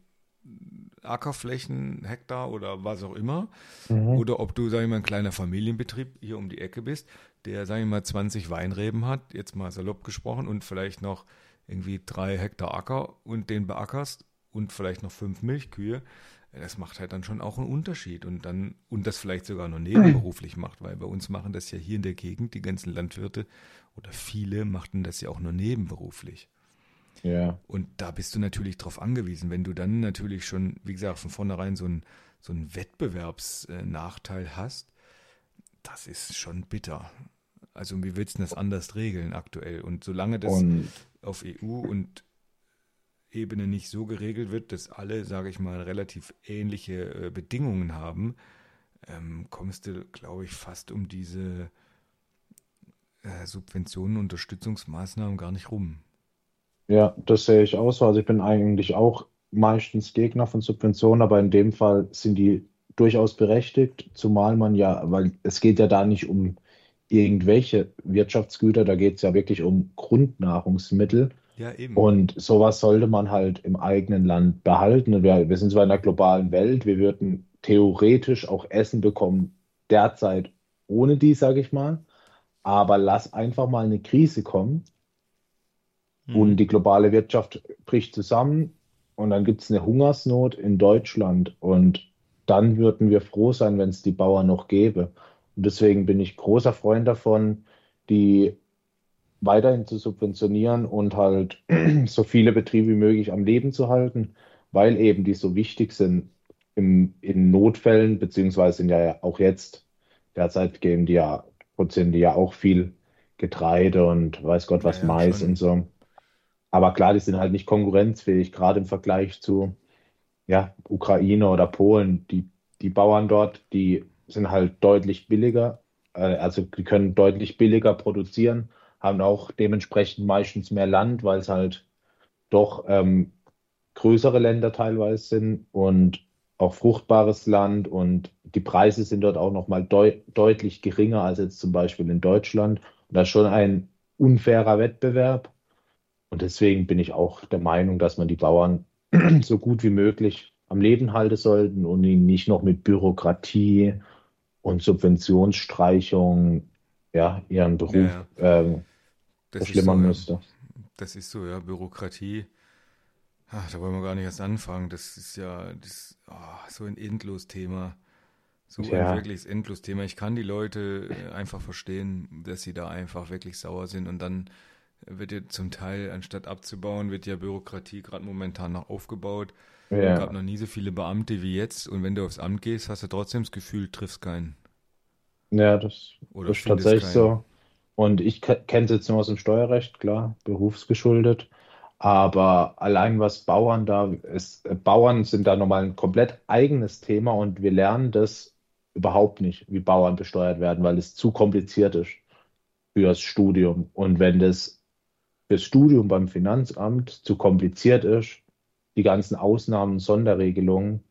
Ackerflächen, Hektar oder was auch immer. Mhm. Oder ob du, sag ich mal, ein kleiner Familienbetrieb hier um die Ecke bist, der, sag ich mal, 20 Weinreben hat, jetzt mal salopp gesprochen, und vielleicht noch irgendwie drei Hektar Acker und den beackerst und vielleicht noch fünf Milchkühe, das macht halt dann schon auch einen Unterschied und dann und das vielleicht sogar noch nebenberuflich macht, weil bei uns machen das ja hier in der Gegend die ganzen Landwirte oder viele machten das ja auch nur nebenberuflich.
Ja.
Und da bist du natürlich drauf angewiesen, wenn du dann natürlich schon, wie gesagt, von vornherein so einen so einen Wettbewerbsnachteil hast, das ist schon bitter. Also wie willst du das anders regeln aktuell? Und solange das und auf EU und Ebene nicht so geregelt wird, dass alle, sage ich mal, relativ ähnliche äh, Bedingungen haben, ähm, kommst du, glaube ich, fast um diese äh, Subventionen, Unterstützungsmaßnahmen gar nicht rum.
Ja, das sehe ich auch so. Also ich bin eigentlich auch meistens Gegner von Subventionen, aber in dem Fall sind die durchaus berechtigt, zumal man ja, weil es geht ja da nicht um irgendwelche Wirtschaftsgüter, da geht es ja wirklich um Grundnahrungsmittel.
Ja, eben.
Und sowas sollte man halt im eigenen Land behalten. Wir, wir sind zwar in einer globalen Welt, wir würden theoretisch auch Essen bekommen, derzeit ohne die, sage ich mal. Aber lass einfach mal eine Krise kommen mhm. und die globale Wirtschaft bricht zusammen und dann gibt es eine Hungersnot in Deutschland und dann würden wir froh sein, wenn es die Bauern noch gäbe. Und deswegen bin ich großer Freund davon, die weiterhin zu subventionieren und halt so viele Betriebe wie möglich am Leben zu halten, weil eben die so wichtig sind im, in Notfällen, beziehungsweise sind ja auch jetzt derzeit geben die ja, produzieren die ja auch viel Getreide und weiß Gott
Ja,
was,
ja,
Mais
schon.
und so. Aber klar, die sind halt nicht konkurrenzfähig, gerade im Vergleich zu ja, Ukraine oder Polen. Die, die Bauern dort, die sind halt deutlich billiger, äh, also die können deutlich billiger produzieren, haben auch dementsprechend meistens mehr Land, weil es halt doch ähm, größere Länder teilweise sind und auch fruchtbares Land und die Preise sind dort auch nochmal deu deutlich geringer als jetzt zum Beispiel in Deutschland. Und das ist schon ein unfairer Wettbewerb. Und deswegen bin ich auch der Meinung, dass man die Bauern so gut wie möglich am Leben halten sollten und ihn nicht noch mit Bürokratie und Subventionsstreichung ja, ihren
Ja,
Beruf
ja.
ähm,
Das ist so,
verschlimmern
ja.
müsste.
Das ist so, ja. Bürokratie. Ach, da wollen wir gar nicht erst anfangen. Das ist ja das, ah, so ein endlos Thema. So ein
Tja,
wirkliches endlos Thema. Ich kann die Leute äh, einfach verstehen, dass sie da einfach wirklich sauer sind. Und dann wird ja zum Teil, anstatt abzubauen, wird ja Bürokratie gerade momentan noch aufgebaut. Gab
ja,
noch nie so viele Beamte wie jetzt. Und wenn du aufs Amt gehst, hast du trotzdem das Gefühl, triffst keinen.
ja, das
Oder
ist tatsächlich
keinen.
so. Und ich kenne es jetzt nur aus dem Steuerrecht, klar, berufsgeschuldet. Aber allein was Bauern da ist, Bauern sind da nochmal ein komplett eigenes Thema und wir lernen das überhaupt nicht, wie Bauern besteuert werden, weil es zu kompliziert ist fürs Studium. Und wenn das fürs Studium beim Finanzamt zu kompliziert ist, die ganzen Ausnahmen und Sonderregelungen,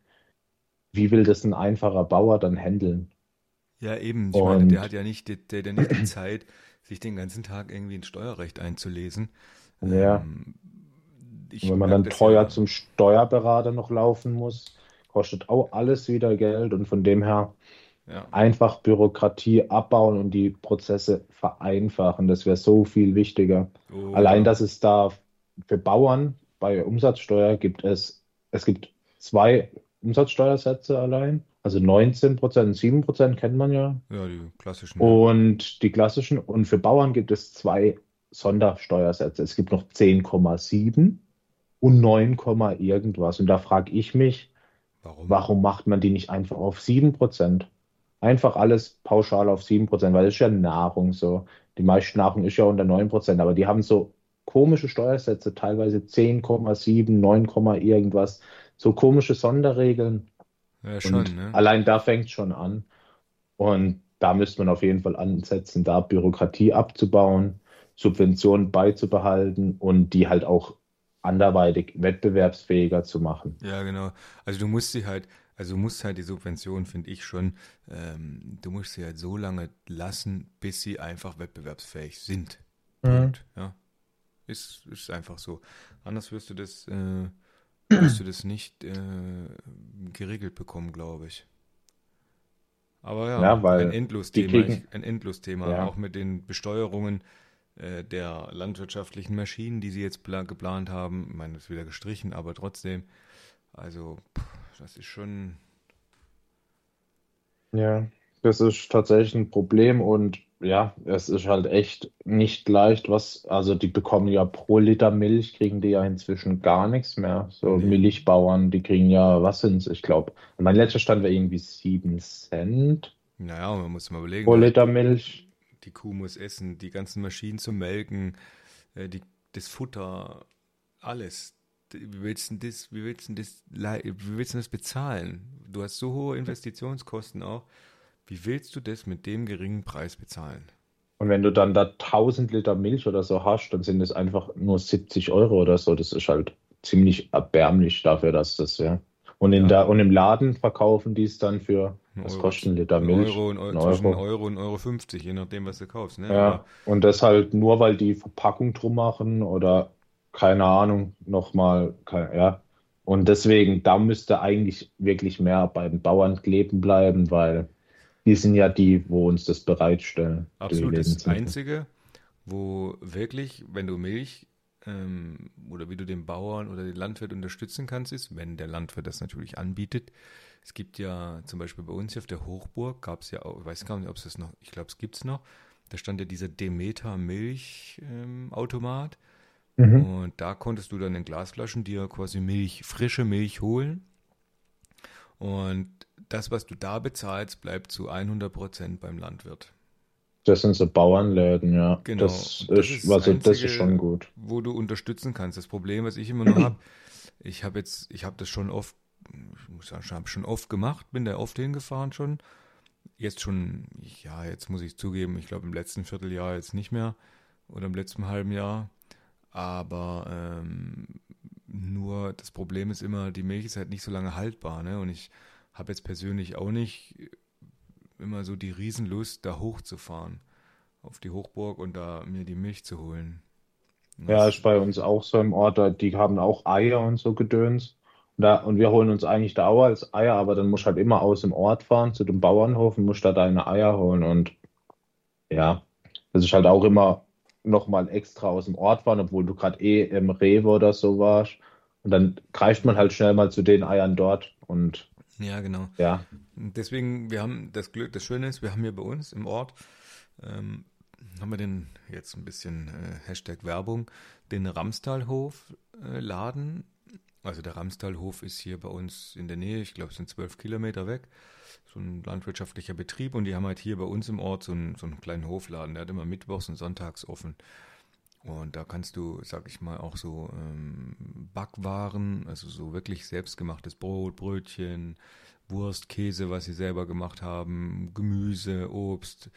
wie will das ein einfacher Bauer dann handeln?
Ja, eben. Ich meine, der hat
Und
ja nicht, die- der ja nicht die Zeit, sich den ganzen Tag irgendwie ins Steuerrecht einzulesen.
ja.
Ähm,
Und wenn man dann teuer
ja.
zum Steuerberater noch laufen muss, kostet auch alles wieder Geld. Und von dem her
Ja,
einfach Bürokratie abbauen und die Prozesse vereinfachen. Das wäre so viel wichtiger.
oh
Allein, dass es da für Bauern bei Umsatzsteuer gibt es, es gibt zwei Umsatzsteuersätze allein, also 19% und 7% kennt man ja.
Ja, die klassischen.
Und die klassischen, und für Bauern gibt es zwei Sondersteuersätze. Es gibt noch 10,7 und 9, irgendwas. Und da frage ich mich,
Warum?
warum macht man die nicht einfach auf 7%? Einfach alles pauschal auf 7%, weil das ist ja Nahrung so. Die meiste Nahrung ist ja unter 9%, aber die haben so komische Steuersätze, teilweise 10,7, 9, irgendwas, so komische Sonderregeln.
Ja, schon,
Und
ne?
allein da fängt es schon an. Und da müsste man auf jeden Fall ansetzen, da Bürokratie abzubauen, Subventionen beizubehalten und die halt auch anderweitig wettbewerbsfähiger zu machen.
Ja, genau. Also du musst sie halt, also du musst halt die Subvention, finde ich schon, ähm, du musst sie halt so lange lassen, bis sie einfach wettbewerbsfähig sind.
Mhm.
Ja. Ist, ist einfach so. Anders wirst du das, äh, wirst du das nicht äh, geregelt bekommen, glaube ich. Aber ja,
Ja,
ein Endlosthema, ein Endlosthema,
ja,
auch mit den Besteuerungen äh, der landwirtschaftlichen Maschinen, die sie jetzt pla geplant haben. Ich meine, das ist wieder gestrichen, aber trotzdem, also, das ist schon,
ja, das ist tatsächlich ein Problem und ja, es ist halt echt nicht leicht, was, also die bekommen ja pro Liter Milch, kriegen die ja inzwischen gar nichts mehr. So
nee.
Milchbauern, die kriegen ja, was sind's? Ich glaube, mein letzter Stand war irgendwie 7 Cent
Naja, man muss mal überlegen,
pro
hast,
Liter Milch.
die Kuh muss essen, die ganzen Maschinen zum Melken, äh, die, das Futter, alles. Wie willst du das, wie willst du das, wie willst du das bezahlen? Du hast so hohe Investitionskosten auch. Wie willst du das mit dem geringen Preis bezahlen?
Und wenn du dann da 1000 Liter Milch oder so hast, dann sind es einfach nur 70 Euro oder so. Das ist halt ziemlich erbärmlich dafür, dass das, ja. Und in
Ja,
der, und im Laden verkaufen die es dann für, was
Euro,
kostet ein Liter Milch?
Euro, ein
Ein
Euro, zwischen
Euro.
Euro und Euro 50, je nachdem, was du kaufst, ne?
Ja,
Aber
und das halt nur, weil die Verpackung drum machen oder keine Ahnung, nochmal, ja. Und deswegen, da müsste eigentlich wirklich mehr bei den Bauern kleben bleiben, weil die sind ja die, wo uns das bereitstellen,
absolut das. Einzige, wo wirklich, wenn du Milch ähm, oder wie du den Bauern oder den Landwirt unterstützen kannst, ist, wenn der Landwirt das natürlich anbietet. Es gibt ja zum Beispiel bei uns hier auf der Hochburg, gab es ja auch, ich weiß gar nicht, ob es das noch, ich glaube, es gibt es noch, da stand ja dieser Demeter Milchautomat
Mhm.
und da konntest du dann in Glasflaschen dir quasi Milch, frische Milch holen und das, was du da bezahlst, bleibt zu 100 Prozent beim Landwirt.
Das sind so Bauernläden, ja.
Genau.
Das
das
ist,
das
also das
Einzige-
ist schon gut.
wo du unterstützen kannst. Das Problem, was ich immer noch habe, ich habe jetzt, ich habe das schon oft, ich muss sagen, ich habe schon oft gemacht, bin da oft hingefahren schon. Jetzt schon, ja, jetzt muss ich zugeben, ich glaube im letzten Vierteljahr jetzt nicht mehr oder im letzten halben Jahr. Aber ähm, nur das Problem ist immer, die Milch ist halt nicht so lange haltbar, ne? Und ich habe jetzt persönlich auch nicht immer so die Riesenlust, da hochzufahren auf die Hochburg und da mir die Milch zu holen.
Ja, ist bei uns auch so im Ort, die haben auch Eier und so Gedöns. Und, da, und wir holen uns eigentlich da auch als Eier, aber dann musst du halt immer aus dem Ort fahren zu dem Bauernhof und musst da deine Eier holen. Und ja, das ist halt auch immer nochmal extra aus dem Ort fahren, obwohl du gerade eh im Rewe oder so warst. Und dann greift man halt schnell mal zu den Eiern dort. Und
Ja, genau.
ja,
Deswegen, wir haben das Glück, das Schöne ist, wir haben hier bei uns im Ort, ähm, haben wir den, jetzt ein bisschen äh, Hashtag Werbung, den Ramstalhof äh, Laden. Also der Ramstalhof ist hier bei uns in der Nähe, ich glaube es sind zwölf Kilometer weg, so ein landwirtschaftlicher Betrieb und die haben halt hier bei uns im Ort so einen, so einen kleinen Hofladen, der hat immer mittwochs und sonntags offen. Und da kannst du, sag ich mal, auch so ähm, Backwaren, also so wirklich selbstgemachtes Brot, Brötchen, Wurst, Käse, was sie selber gemacht haben, Gemüse, Obst,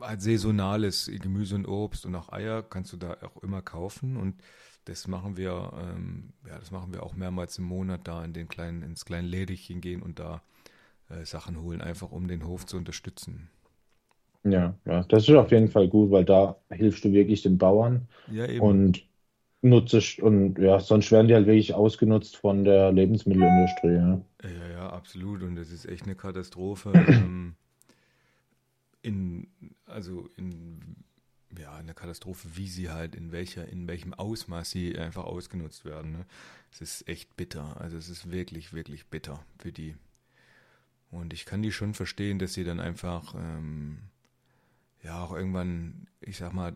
halt saisonales Gemüse und Obst und auch Eier kannst du da auch immer kaufen und das machen wir, ähm, ja, das machen wir auch mehrmals im Monat da in den kleinen, ins kleine Lädchen gehen und da äh, Sachen holen, einfach um den Hof zu unterstützen.
ja, ja, das ist auf jeden Fall gut, weil da hilfst du wirklich den Bauern.
Ja.
Und nutze und ja, sonst werden die halt wirklich ausgenutzt von der Lebensmittelindustrie, ja.
Ja, ja, absolut. Und das ist echt eine Katastrophe. ähm, in, also in, ja, eine Katastrophe, wie sie halt, in welcher, in welchem Ausmaß sie einfach ausgenutzt werden. Ne? Es ist echt bitter. Also es ist wirklich, wirklich bitter für die. Und ich kann die schon verstehen, dass sie dann einfach, ähm, ja, auch irgendwann, ich sag mal,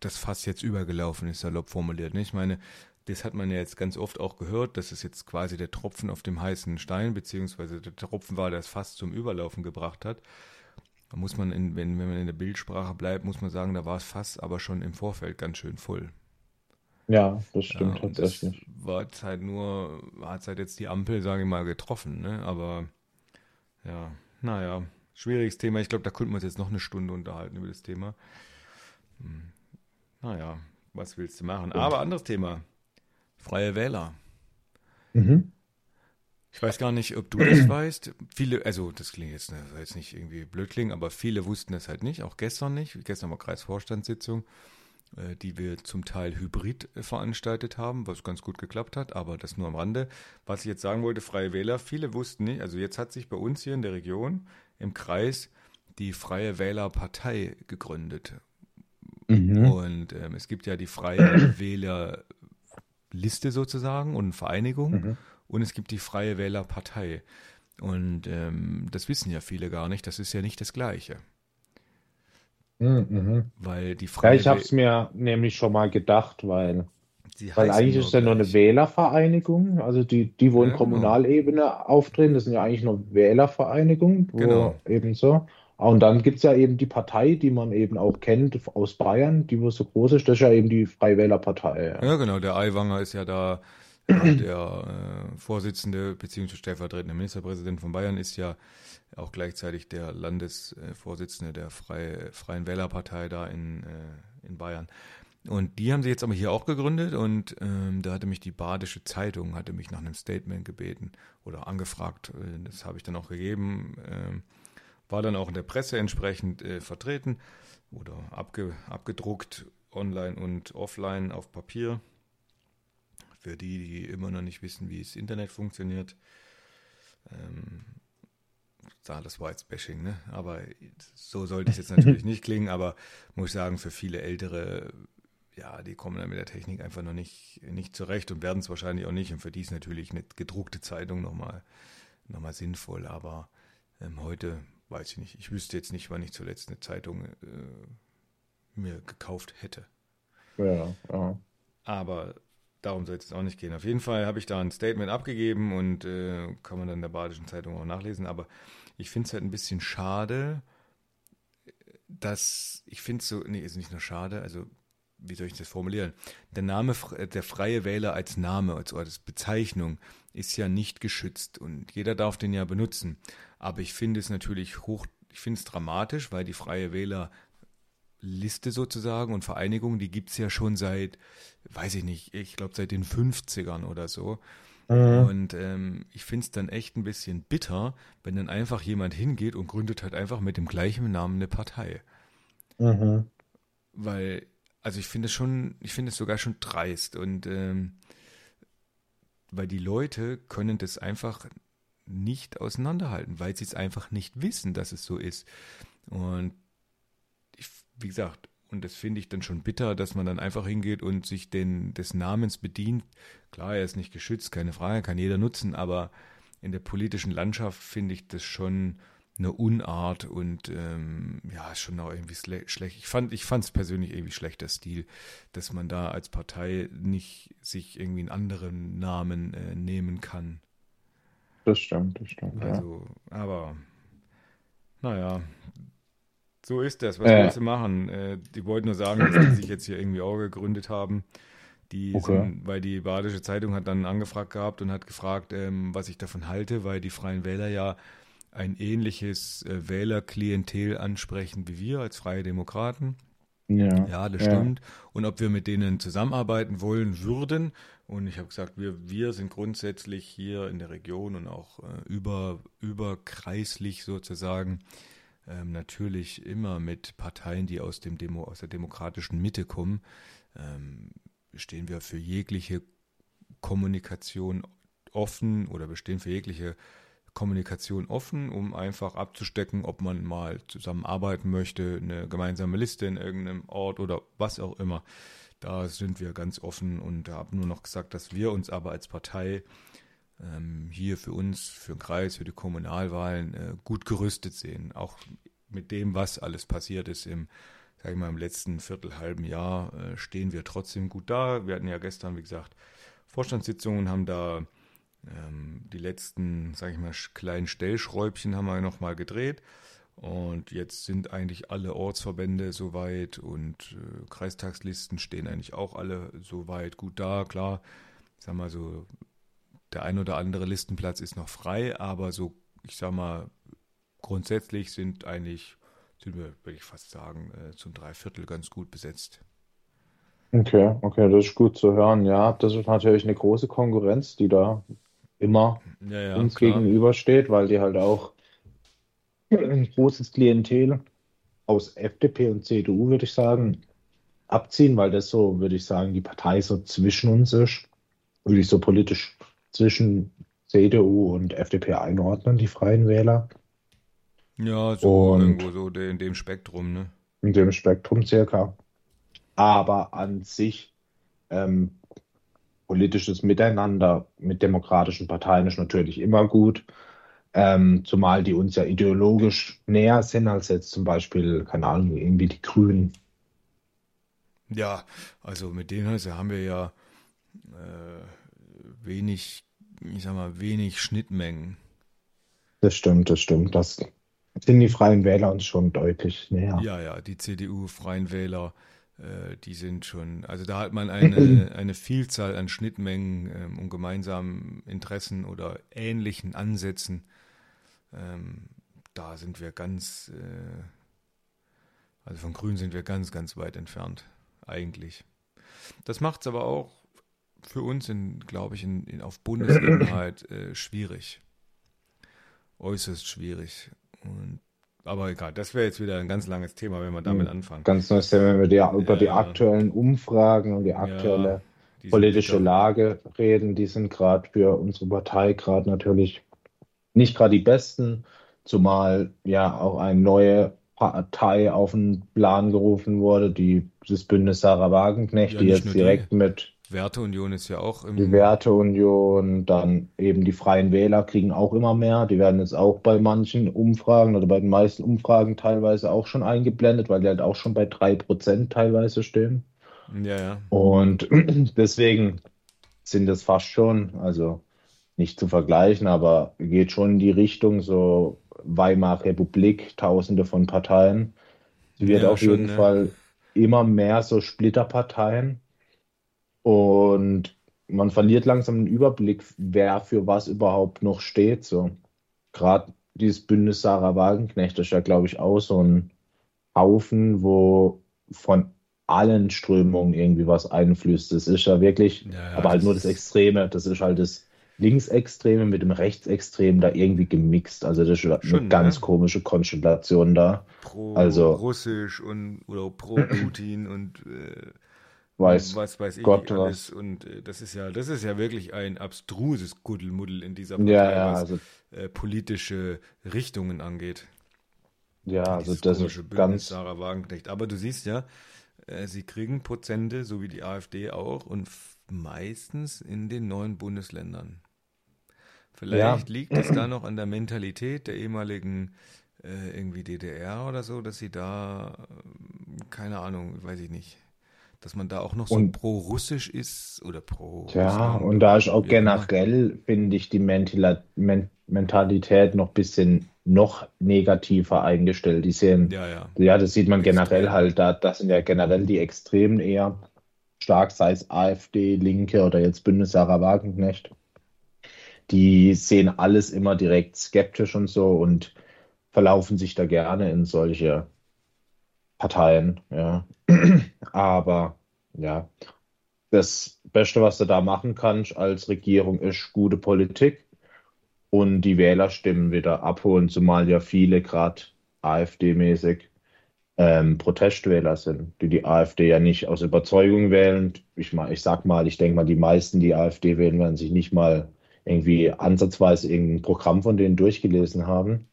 das Fass jetzt übergelaufen ist, salopp formuliert. Ne? Ich meine, das hat man ja jetzt ganz oft auch gehört, dass es jetzt quasi der Tropfen auf dem heißen Stein, beziehungsweise der Tropfen war, der das Fass zum Überlaufen gebracht hat. Da muss man, in, wenn, wenn man in der Bildsprache bleibt, muss man sagen, da war es Fass aber schon im Vorfeld ganz schön voll.
Ja, das stimmt
Ja, und das
tatsächlich.
war halt nur, hat halt jetzt die Ampel, sage ich mal, getroffen, ne? Aber ja, naja, schwieriges Thema. Ich glaube, da könnten wir uns jetzt noch eine Stunde unterhalten über das Thema. Hm. Naja, was willst du machen? Aber anderes Thema. Freie Wähler.
Mhm.
Ich weiß gar nicht, ob du das weißt. Viele, also das klingt jetzt, soll jetzt nicht irgendwie blöd klingen, aber viele wussten das halt nicht, auch gestern nicht. Gestern war Kreisvorstandssitzung, die wir zum Teil hybrid äh, veranstaltet haben, was ganz gut geklappt hat, aber das nur am Rande. Was ich jetzt sagen wollte, Freie Wähler, viele wussten nicht, also jetzt hat sich bei uns hier in der Region im Kreis die Freie Wählerpartei gegründet.
Mhm.
Und ähm, es gibt ja die Freie Wählerliste sozusagen und Vereinigung
Mhm.
und es gibt die Freie Wählerpartei. Und ähm, das wissen ja viele gar nicht, das ist ja nicht das Gleiche.
Mhm. Mhm.
Weil die
Ja,
Freie
ich habe es mir nämlich schon mal gedacht, weil, weil eigentlich ist ja nur eine. Wählervereinigung, also die, die, wo in
Ja, genau.
Kommunalebene auftreten, das sind ja eigentlich nur Wählervereinigungen, wo
Genau.
eben so. Und dann gibt es ja eben die Partei, die man eben auch kennt aus Bayern, die wo so groß ist, das ist ja eben die Freiwählerpartei. Ja.
Ja, genau, der Aiwanger ist ja da, ja, der äh, Vorsitzende bzw. stellvertretende Ministerpräsident von Bayern ist ja auch gleichzeitig der Landesvorsitzende der Freie, Freien Wählerpartei da in, äh, in Bayern. Und die haben sie jetzt aber hier auch gegründet und ähm, da hatte mich die Badische Zeitung, hatte mich nach einem Statement gebeten oder angefragt, äh, das habe ich dann auch gegeben, ähm, war dann auch in der Presse entsprechend äh, vertreten oder abge, abgedruckt, online und offline auf Papier. Für die, die immer noch nicht wissen, wie das Internet funktioniert. Ähm, das war jetzt Bashing, ne? Aber so sollte es jetzt natürlich nicht klingen, aber muss ich sagen, für viele Ältere, ja, die kommen dann mit der Technik einfach noch nicht, nicht zurecht und werden es wahrscheinlich auch nicht. Und für die ist natürlich eine gedruckte Zeitung nochmal noch mal sinnvoll. Aber ähm, heute weiß ich nicht. Ich wüsste jetzt nicht, wann ich zuletzt eine Zeitung äh, mir gekauft hätte.
Ja, ja.
Aber darum soll es auch nicht gehen. Auf jeden Fall habe ich da ein Statement abgegeben und äh, kann man dann in der Badischen Zeitung auch nachlesen. Aber ich finde es halt ein bisschen schade, dass ich finde es so, nee, ist nicht nur schade, also wie soll ich das formulieren? Der Name, der freie Wähler als Name, als, als Bezeichnung ist ja nicht geschützt und jeder darf den ja benutzen. Aber ich finde es natürlich hoch, ich finde es dramatisch, weil die freie Wähler Liste sozusagen und Vereinigung, die gibt es ja schon seit, weiß ich nicht, ich glaube seit den 50ern oder so. Mhm. Und ähm, ich finde es dann echt ein bisschen bitter, wenn dann einfach jemand hingeht und gründet halt einfach mit dem gleichen Namen eine Partei. Mhm. Weil, also ich finde es schon, ich finde es sogar schon dreist und ähm, weil die Leute können das einfach nicht auseinanderhalten, weil sie es einfach nicht wissen, dass es so ist. Und wie gesagt, und das finde ich dann schon bitter, dass man dann einfach hingeht und sich den, des Namens bedient. Klar, er ist nicht geschützt, keine Frage, kann jeder nutzen, aber in der politischen Landschaft finde ich das schon eine Unart und ähm, ja, ist schon auch irgendwie schlecht. Ich fand ich es persönlich irgendwie schlechter Stil, dass man da als Partei nicht sich irgendwie einen anderen Namen äh, nehmen kann.
Das stimmt, das stimmt.
Also, ja. aber naja, so ist das. Was äh. willst du machen? Äh, die wollten nur sagen, dass die sich jetzt hier irgendwie auch gegründet haben. Die okay. sind, weil die Badische Zeitung hat dann angefragt gehabt und hat gefragt, ähm, was ich davon halte, weil die Freien Wähler ja ein ähnliches äh, Wählerklientel ansprechen wie wir als Freie Demokraten. Ja, ja das ja. stimmt. Und ob wir mit denen zusammenarbeiten wollen würden. Und ich habe gesagt, wir, wir sind grundsätzlich hier in der Region und auch äh, über, überkreislich sozusagen ähm, natürlich immer mit Parteien, die aus, dem Demo, aus der demokratischen Mitte kommen, ähm, stehen wir für jegliche Kommunikation offen oder bestehen für jegliche Kommunikation offen, um einfach abzustecken, ob man mal zusammenarbeiten möchte, eine gemeinsame Liste in irgendeinem Ort oder was auch immer. Da sind wir ganz offen und haben nur noch gesagt, dass wir uns aber als Partei ähm, hier für uns, für den Kreis, für die Kommunalwahlen äh, gut gerüstet sehen. Auch mit dem, was alles passiert ist im, sag ich mal, im letzten Viertelhalben Jahr, äh, stehen wir trotzdem gut da. Wir hatten ja gestern, wie gesagt, Vorstandssitzungen, haben da ähm, die letzten, sag ich mal, kleinen Stellschräubchen haben wir nochmal gedreht. Und jetzt sind eigentlich alle Ortsverbände soweit und äh, Kreistagslisten stehen eigentlich auch alle soweit gut da. Klar, sag mal so, der ein oder andere Listenplatz ist noch frei, aber so, ich sag mal, grundsätzlich sind eigentlich, sind wir, würde ich fast sagen, äh, zum Dreiviertel ganz gut besetzt.
Okay, okay, das ist gut zu hören. Ja, das ist natürlich eine große Konkurrenz, die da immer ja, ja, uns klar. gegenübersteht, weil die halt auch ein großes Klientel aus FDP und CDU, würde ich sagen, abziehen, weil das so, würde ich sagen, die Partei so zwischen uns ist, würde ich so politisch zwischen CDU und FDP einordnen, die Freien Wähler.
Ja, so und irgendwo so in dem Spektrum, ne?
In dem Spektrum circa. Aber an sich ähm, politisches Miteinander mit demokratischen Parteien ist natürlich immer gut. Ähm, zumal die uns ja ideologisch näher sind als jetzt zum Beispiel, keine Ahnung, irgendwie die Grünen.
Ja, also mit denen also haben wir ja äh, wenig, ich sag mal, wenig Schnittmengen.
Das stimmt, das stimmt. Das sind die Freien Wähler uns schon deutlich näher.
Ja, ja, die CDU, Freien Wähler, äh, die sind schon, also da hat man eine, eine Vielzahl an Schnittmengen ähm, und gemeinsamen Interessen oder ähnlichen Ansätzen. Ähm, da sind wir ganz, äh, also von Grün sind wir ganz, ganz weit entfernt, eigentlich. Das macht es aber auch für uns, glaube ich, in, in, auf Bundesebene halt äh, schwierig. Äußerst schwierig. Und, aber egal, das wäre jetzt wieder ein ganz langes Thema, wenn wir damit hm, anfangen.
Ganz neues Thema, wenn wir die, über die aktuellen Umfragen und die aktuelle ja, politische Lage reden. Die sind gerade für unsere Partei gerade natürlich nicht gerade die besten, zumal ja auch eine neue Partei auf den Plan gerufen wurde, die, das Bündnis Sarah Wagenknecht, ja, die jetzt direkt die. mit
Werteunion ist ja auch
im. Die Werteunion, dann eben die Freien Wähler kriegen auch immer mehr. Die werden jetzt auch bei manchen Umfragen oder bei den meisten Umfragen teilweise auch schon eingeblendet, weil die halt auch schon bei 3% teilweise stehen.
Ja, ja.
Und deswegen sind es fast schon, also nicht zu vergleichen, aber geht schon in die Richtung, so Weimarer Republik, tausende von Parteien. Es wird
Ja,
auf
schon,
jeden
ne?
Fall immer mehr so Splitterparteien und man verliert langsam den Überblick, wer für was überhaupt noch steht. So. Gerade dieses Bündnis Sarah Wagenknecht ist ja, glaube ich, auch so ein Haufen, wo von allen Strömungen irgendwie was einfließt. Das ist ja wirklich,
Ja, ja,
aber halt nur das Extreme. Das ist halt das Linksextreme mit dem Rechtsextremen da irgendwie gemixt. Also das ist eine
schon,
ganz
ne?
komische Konstellation da. Also,
Pro-Russisch und oder Pro-Putin und äh,
weiß
was weiß ich
Gott
nicht
was.
alles. Und äh, das ist ja, das ist ja wirklich ein abstruses Kuddelmuddel in dieser
Ja,
Partei,
ja,
was
also,
äh, politische Richtungen angeht.
ja, also das ist
Bündnis
ganz,
Sarah Wagenknecht. Aber du siehst ja, äh, sie kriegen Prozente, so wie die AfD auch, und meistens in den neuen Bundesländern.
ja,
Vielleicht liegt es da noch an der Mentalität der ehemaligen äh, irgendwie DDR oder so, dass sie da, äh, keine Ahnung, weiß ich nicht, dass man da auch noch so pro-russisch ist oder
Ja,
pro-Russland
und da ist auch
immer.
generell, finde ich, die Mentalität noch ein bisschen noch negativer eingestellt. Die sehen,
Ja, ja,
ja, das sieht man generell
extrem.
halt, da, das sind ja generell die Extremen eher stark, sei es AfD, Linke oder jetzt Bündnis Sarah Wagenknecht. Die sehen alles immer direkt skeptisch und so und verlaufen sich da gerne in solche Parteien, ja. Aber ja. Das Beste, was du da machen kannst als Regierung, ist gute Politik und die Wählerstimmen wieder abholen, zumal ja viele gerade AfD-mäßig ähm, Protestwähler sind, die die AfD ja nicht aus Überzeugung wählen. Ich mal, ich sag mal, ich denke mal, die meisten, die AfD wählen, werden sich nicht mal irgendwie ansatzweise irgendein Programm von denen durchgelesen haben.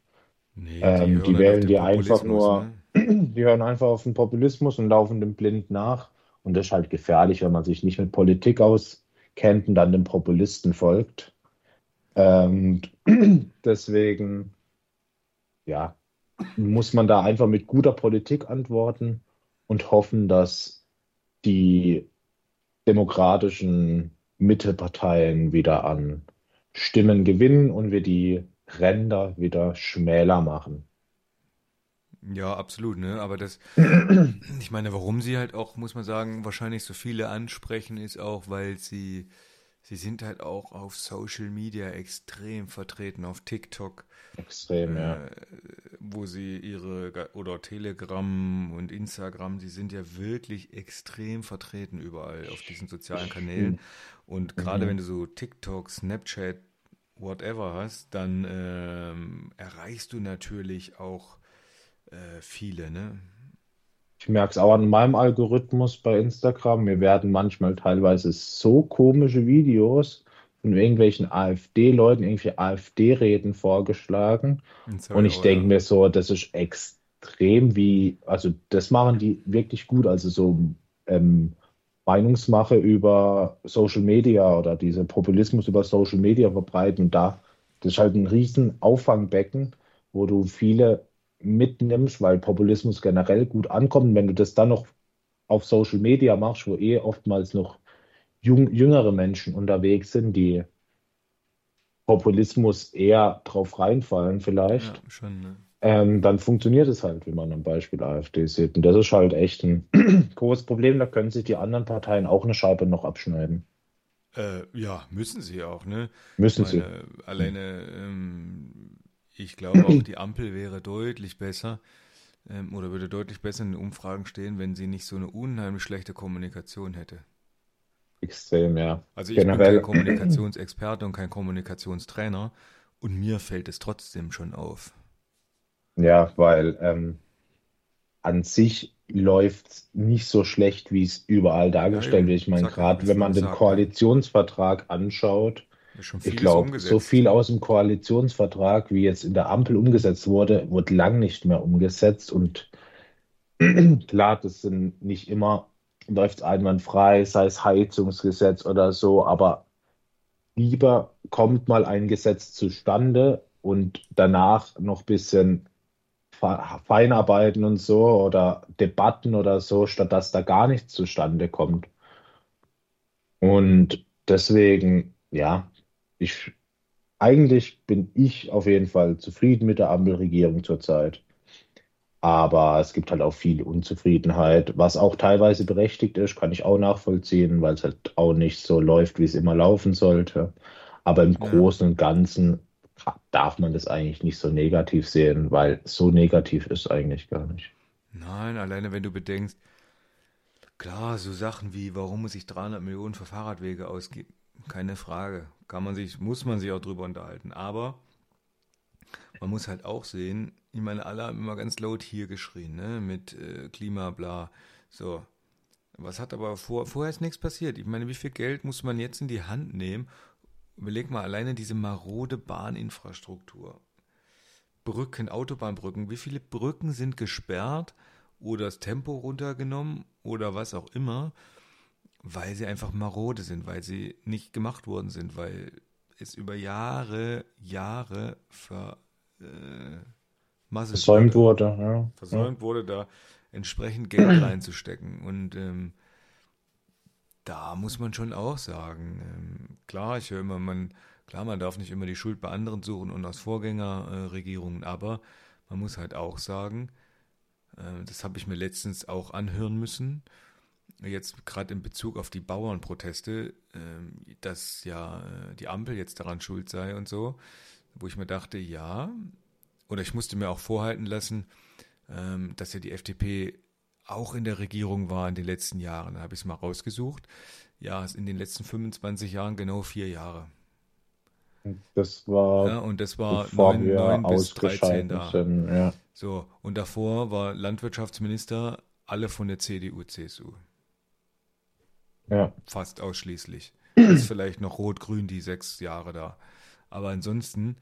Nee, die
Ähm, die
halt
wählen die einfach nur,
ne?
Die hören einfach auf den Populismus und laufen dem blind nach. Und das ist halt gefährlich, wenn man sich nicht mit Politik auskennt und dann dem Populisten folgt. Ähm, deswegen, ja, muss man da einfach mit guter Politik antworten und hoffen, dass die demokratischen Mitteparteien wieder an Stimmen gewinnen und wir die Ränder wieder schmäler machen.
Ja, absolut, ne? Aber das, ich meine, warum sie halt auch, muss man sagen, wahrscheinlich so viele ansprechen, ist auch, weil sie, sie sind halt auch auf Social Media extrem vertreten, auf TikTok,
Extrem, ja.
äh, wo sie ihre, oder Telegram und Instagram, sie sind ja wirklich extrem vertreten überall auf diesen sozialen Kanälen. Und gerade wenn
Mhm.
du so TikTok, Snapchat, whatever hast, dann ähm, erreichst du natürlich auch äh, viele, ne?
Ich merke es auch an meinem Algorithmus bei Instagram. Mir werden manchmal teilweise so komische Videos von irgendwelchen AfD-Leuten, irgendwelche AfD-Reden vorgeschlagen.
Und
Und ich denke mir so, das ist extrem wie, also das machen die wirklich gut. Also so ähm, Meinungsmache über Social Media oder diese Populismus über Social Media verbreiten. Und da, das ist halt ein riesen Auffangbecken, wo du viele mitnimmst, weil Populismus generell gut ankommt. Wenn du das dann noch auf Social Media machst, wo eh oftmals noch jung, jüngere Menschen unterwegs sind, die Populismus eher drauf reinfallen
Ja,
vielleicht,
schon, ne?
ähm, dann funktioniert es halt, wie man am Beispiel AfD sieht. Und das ist halt echt ein großes Problem. Da können sich die anderen Parteien auch eine Scheibe noch abschneiden.
Äh, ja, müssen sie auch, ne?
Müssen sie.
meine, alleine, ähm, ich glaube auch, die Ampel wäre deutlich besser ähm, oder würde deutlich besser in den Umfragen stehen, wenn sie nicht so eine unheimlich schlechte Kommunikation hätte.
Extrem, ja.
Also ich bin kein
Generell,
Kommunikationsexperte und kein Kommunikationstrainer und mir fällt es trotzdem schon auf.
ja, weil ähm, an sich läuft es nicht so schlecht, wie es überall dargestellt wird. Ich meine, gerade wenn man den. Koalitionsvertrag anschaut, ich glaube, so viel aus dem Koalitionsvertrag, wie jetzt in der Ampel umgesetzt wurde, wird lang nicht mehr umgesetzt. Und klar, das sind nicht immer, läuft es einwandfrei, sei es Heizungsgesetz oder so, aber lieber kommt mal ein Gesetz zustande und danach noch ein bisschen Fe- Feinarbeiten und so oder Debatten oder so, statt dass da gar nichts zustande kommt. Und deswegen, ja, ich, eigentlich bin ich auf jeden Fall zufrieden mit der Ampelregierung zurzeit. Aber es gibt halt auch viel Unzufriedenheit, was auch teilweise berechtigt ist, kann ich auch nachvollziehen, weil es halt auch nicht so läuft, wie es immer laufen sollte. Aber im
Ja.
Großen und Ganzen darf man das eigentlich nicht so negativ sehen, weil so negativ ist eigentlich gar nicht.
Nein, alleine wenn du bedenkst, klar, so Sachen wie, warum muss ich 300 Millionen für Fahrradwege ausgeben? Keine Frage. Kann man sich, muss man sich auch drüber unterhalten. Aber man muss halt auch sehen, ich meine, alle haben immer ganz laut hier geschrien, ne, mit äh, Klima, bla. So. Was hat aber vor, vorher ist nichts passiert. Ich meine, wie viel Geld muss man jetzt in die Hand nehmen? Überleg mal alleine diese marode Bahninfrastruktur. Brücken, Autobahnbrücken, wie viele Brücken sind gesperrt oder das Tempo runtergenommen oder was auch immer, weil sie einfach marode sind, weil sie nicht gemacht worden sind, weil es über Jahre, Jahre ver, äh,
Versäumt
wurde,
wurde, ja. Ja.
versäumt wurde, da entsprechend Geld reinzustecken. Und ähm, da muss man schon auch sagen, ähm, klar, ich höre immer, man, klar, man darf nicht immer die Schuld bei anderen suchen und aus Vorgängerregierungen, aber man muss halt auch sagen, äh, das habe ich mir letztens auch anhören müssen, jetzt gerade in Bezug auf die Bauernproteste, ähm, dass ja äh, die Ampel jetzt daran schuld sei und so, wo ich mir dachte, ja, oder ich musste mir auch vorhalten lassen, ähm, dass ja die FDP auch in der Regierung war in den letzten Jahren. Da habe ich es mal rausgesucht. Ja, in den letzten 25 Jahren genau vier Jahre.
Das war,
Ja, und das war
bevor
9,
wir
9 bis 13
ausgeschaltet
da.
sind, ja.
So, und davor war Landwirtschaftsminister alle von der CDU, CSU.
Ja.
Fast ausschließlich. Ist vielleicht noch Rot-Grün die sechs Jahre da. Aber ansonsten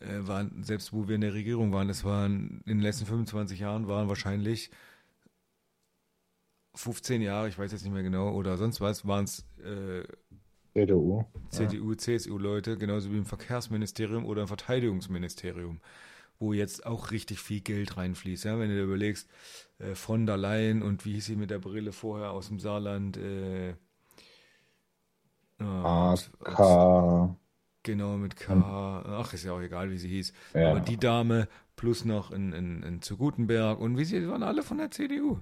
äh, waren, selbst wo wir in der Regierung waren, das waren in den letzten 25 Jahren waren wahrscheinlich 15 Jahre, ich weiß jetzt nicht mehr genau, oder sonst was, waren es äh,
CDU.
CDU, CSU-Leute, genauso wie im Verkehrsministerium oder im Verteidigungsministerium, wo jetzt auch richtig viel Geld reinfließt. Ja, wenn du dir überlegst, äh, von der Leyen und wie hieß sie mit der Brille vorher aus dem Saarland? Äh, ah, aus-
AK.
genau, mit K. Ach, ist ja auch egal, wie sie hieß.
Ja.
Aber die Dame plus noch in, in, in zu Gutenberg und wie sie waren alle von der CDU.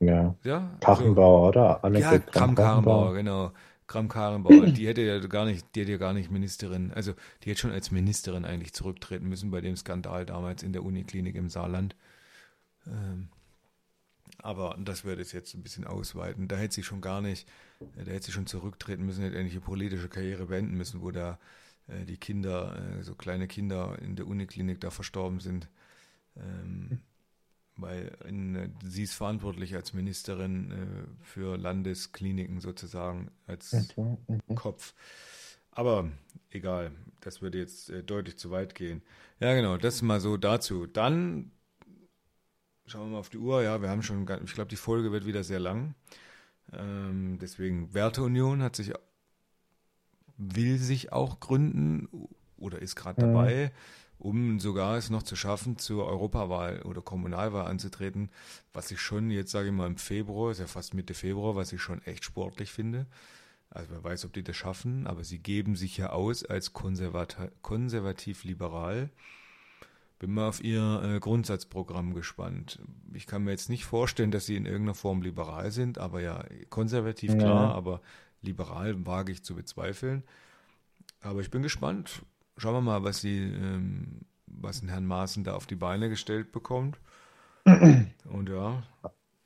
Ja.
Ja, so.
Kachenbauer, oder?
Ja,
Annegret
Kramp-Karrenbauer, genau. Kramp-Karrenbauer, die hätte ja gar nicht, die hätte ja gar nicht Ministerin, also die hätte schon als Ministerin eigentlich zurücktreten müssen bei dem Skandal damals in der Uniklinik im Saarland. Ähm, aber das würde es jetzt ein bisschen ausweiten. Da hätte sie schon gar nicht, da hätte sie schon zurücktreten müssen, hätte eigentlich ihre politische Karriere beenden müssen, wo da äh, die Kinder, äh, so kleine Kinder in der Uniklinik da verstorben sind. Ähm, weil in, sie ist verantwortlich als Ministerin äh, für Landeskliniken sozusagen als
Okay. Mhm.
Kopf. Aber egal, das würde jetzt äh, deutlich zu weit gehen. Ja, genau, das mal so dazu. Dann schauen wir mal auf die Uhr. Ja, wir haben schon, ich glaube, die Folge wird wieder sehr lang. Ähm, deswegen Werteunion hat sich, will sich auch gründen oder ist gerade
Mhm.
dabei, um sogar es noch zu schaffen, zur Europawahl oder Kommunalwahl anzutreten, was ich schon jetzt, sage ich mal, im Februar, ist ja fast Mitte Februar, was ich schon echt sportlich finde. Also wer weiß, ob die das schaffen, aber sie geben sich ja aus als konservat konservativ-liberal. Bin mal auf ihr äh, Grundsatzprogramm gespannt. Ich kann mir jetzt nicht vorstellen, dass sie in irgendeiner Form liberal sind, aber ja, konservativ
Ja.
klar, aber liberal wage ich zu bezweifeln. Aber ich bin gespannt. Schauen wir mal, was sie, ähm, was ein Herrn Maaßen da auf die Beine gestellt bekommt. Und ja,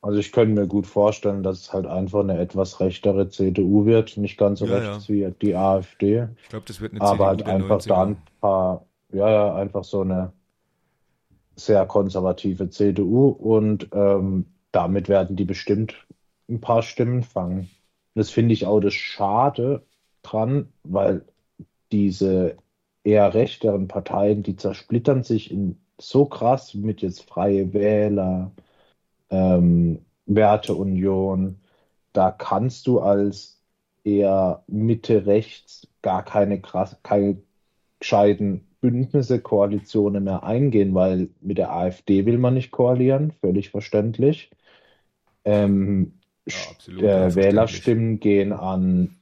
Also ich könnte mir gut vorstellen, dass es halt einfach eine etwas rechtere CDU wird, nicht ganz so
Ja,
rechts wie die AfD,
ich glaube, das wird eine
aber
CDU
halt einfach da
90er.
ein paar, ja, ja, einfach so eine sehr konservative CDU und ähm, damit werden die bestimmt ein paar Stimmen fangen. Das finde ich auch das Schade dran, weil diese eher rechteren Parteien, die zersplittern sich in so krass mit jetzt Freie Wähler, ähm, Werteunion. Da kannst du als eher Mitte-Rechts gar keine krass, keine gescheiten Bündnisse, Koalitionen mehr eingehen, weil mit der AfD will man nicht koalieren, völlig verständlich. Ähm,
Ja, absolut,
äh,
verständlich.
Wählerstimmen gehen an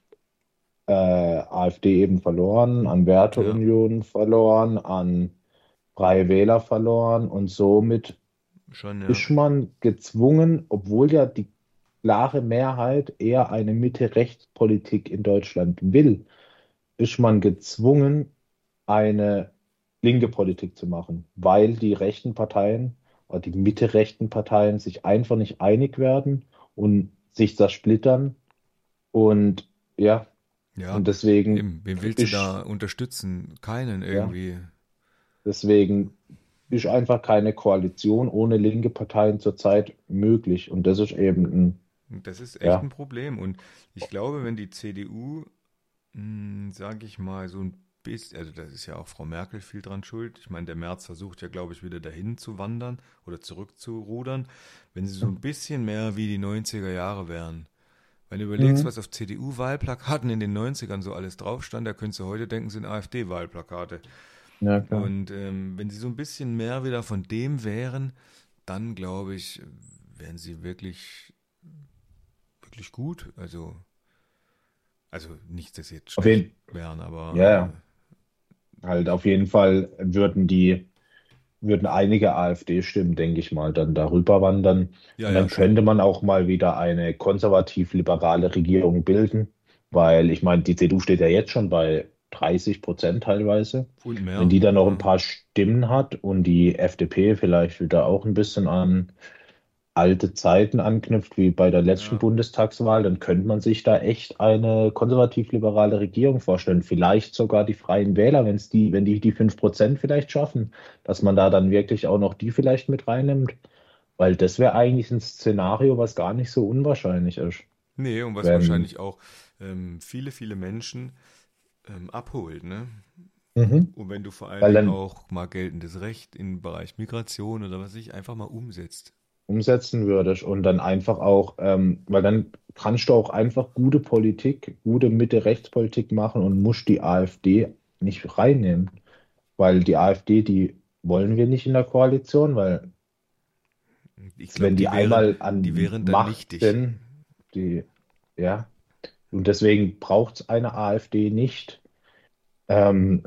äh, AfD eben verloren, an Werteunion verloren, an Freie Wähler verloren und somit
Schon, ja.
ist man gezwungen, obwohl ja die klare Mehrheit eher eine Mitte-Rechts-Politik in Deutschland will, ist man gezwungen, eine linke Politik zu machen, weil die rechten Parteien oder die Mitte-rechten Parteien sich einfach nicht einig werden und sich zersplittern. Und ja,
Ja,
und deswegen
eben. Wen willst du
ist,
da unterstützen? Keinen
ja,
irgendwie.
deswegen ist einfach keine Koalition ohne linke Parteien zurzeit möglich. Und das ist eben ein,
Das ist echt
ja,
ein Problem. Und ich glaube, wenn die CDU, sage ich mal, so ein bisschen, also da ist ja auch Frau Merkel viel dran schuld. Ich meine, der Merz versucht ja, glaube ich, wieder dahin zu wandern oder zurückzurudern. Wenn sie so ein bisschen mehr wie die 90er Jahre wären. Wenn du überlegst,
mhm.
was auf CDU-Wahlplakaten in den 90ern so alles drauf stand, da könntest du heute denken, sind AfD-Wahlplakate.
Ja.
Und ähm, wenn sie so ein bisschen mehr wieder von dem wären, dann glaube ich, wären sie wirklich, wirklich gut. Also, also nicht, dass sie jetzt schlecht wären, aber
ja,
äh,
ja. Halt auf jeden Fall würden die, würden einige AfD-Stimmen, denke ich mal, dann darüber wandern.
ja,
Und
ja,
dann
schon.
könnte man auch mal wieder eine konservativ-liberale Regierung bilden, weil ich meine, die CDU steht ja jetzt schon bei 30 Prozent teilweise.
Und
Wenn
mehr.
die dann noch ein
Ja,
paar Stimmen hat und die FDP vielleicht wieder auch ein bisschen an alte Zeiten anknüpft, wie bei der letzten
ja,
Bundestagswahl, dann könnte man sich da echt eine konservativ-liberale Regierung vorstellen. Vielleicht sogar die Freien Wähler, wenn es die, wenn die die 5% vielleicht schaffen, dass man da dann wirklich auch noch die vielleicht mit reinnimmt. Weil das wäre eigentlich ein Szenario, was gar nicht so unwahrscheinlich ist.
nee, und was
Wenn,
wahrscheinlich auch ähm, viele, viele Menschen ähm, abholt, ne?
mhm.
Und wenn du vor
dann
auch mal geltendes Recht im Bereich Migration oder was ich einfach mal umsetzt.
Umsetzen würdest und dann einfach auch, ähm, weil dann kannst du auch einfach gute Politik, gute Mitte-Rechts-Politik machen und musst die AfD nicht reinnehmen. Weil die AfD, die wollen wir nicht in der Koalition, weil
Ich glaube,
wenn die
die wären,
einmal
die
an
wären dann
Macht
nichtig.
sind, die, ja, und deswegen braucht es eine AfD nicht. Ähm,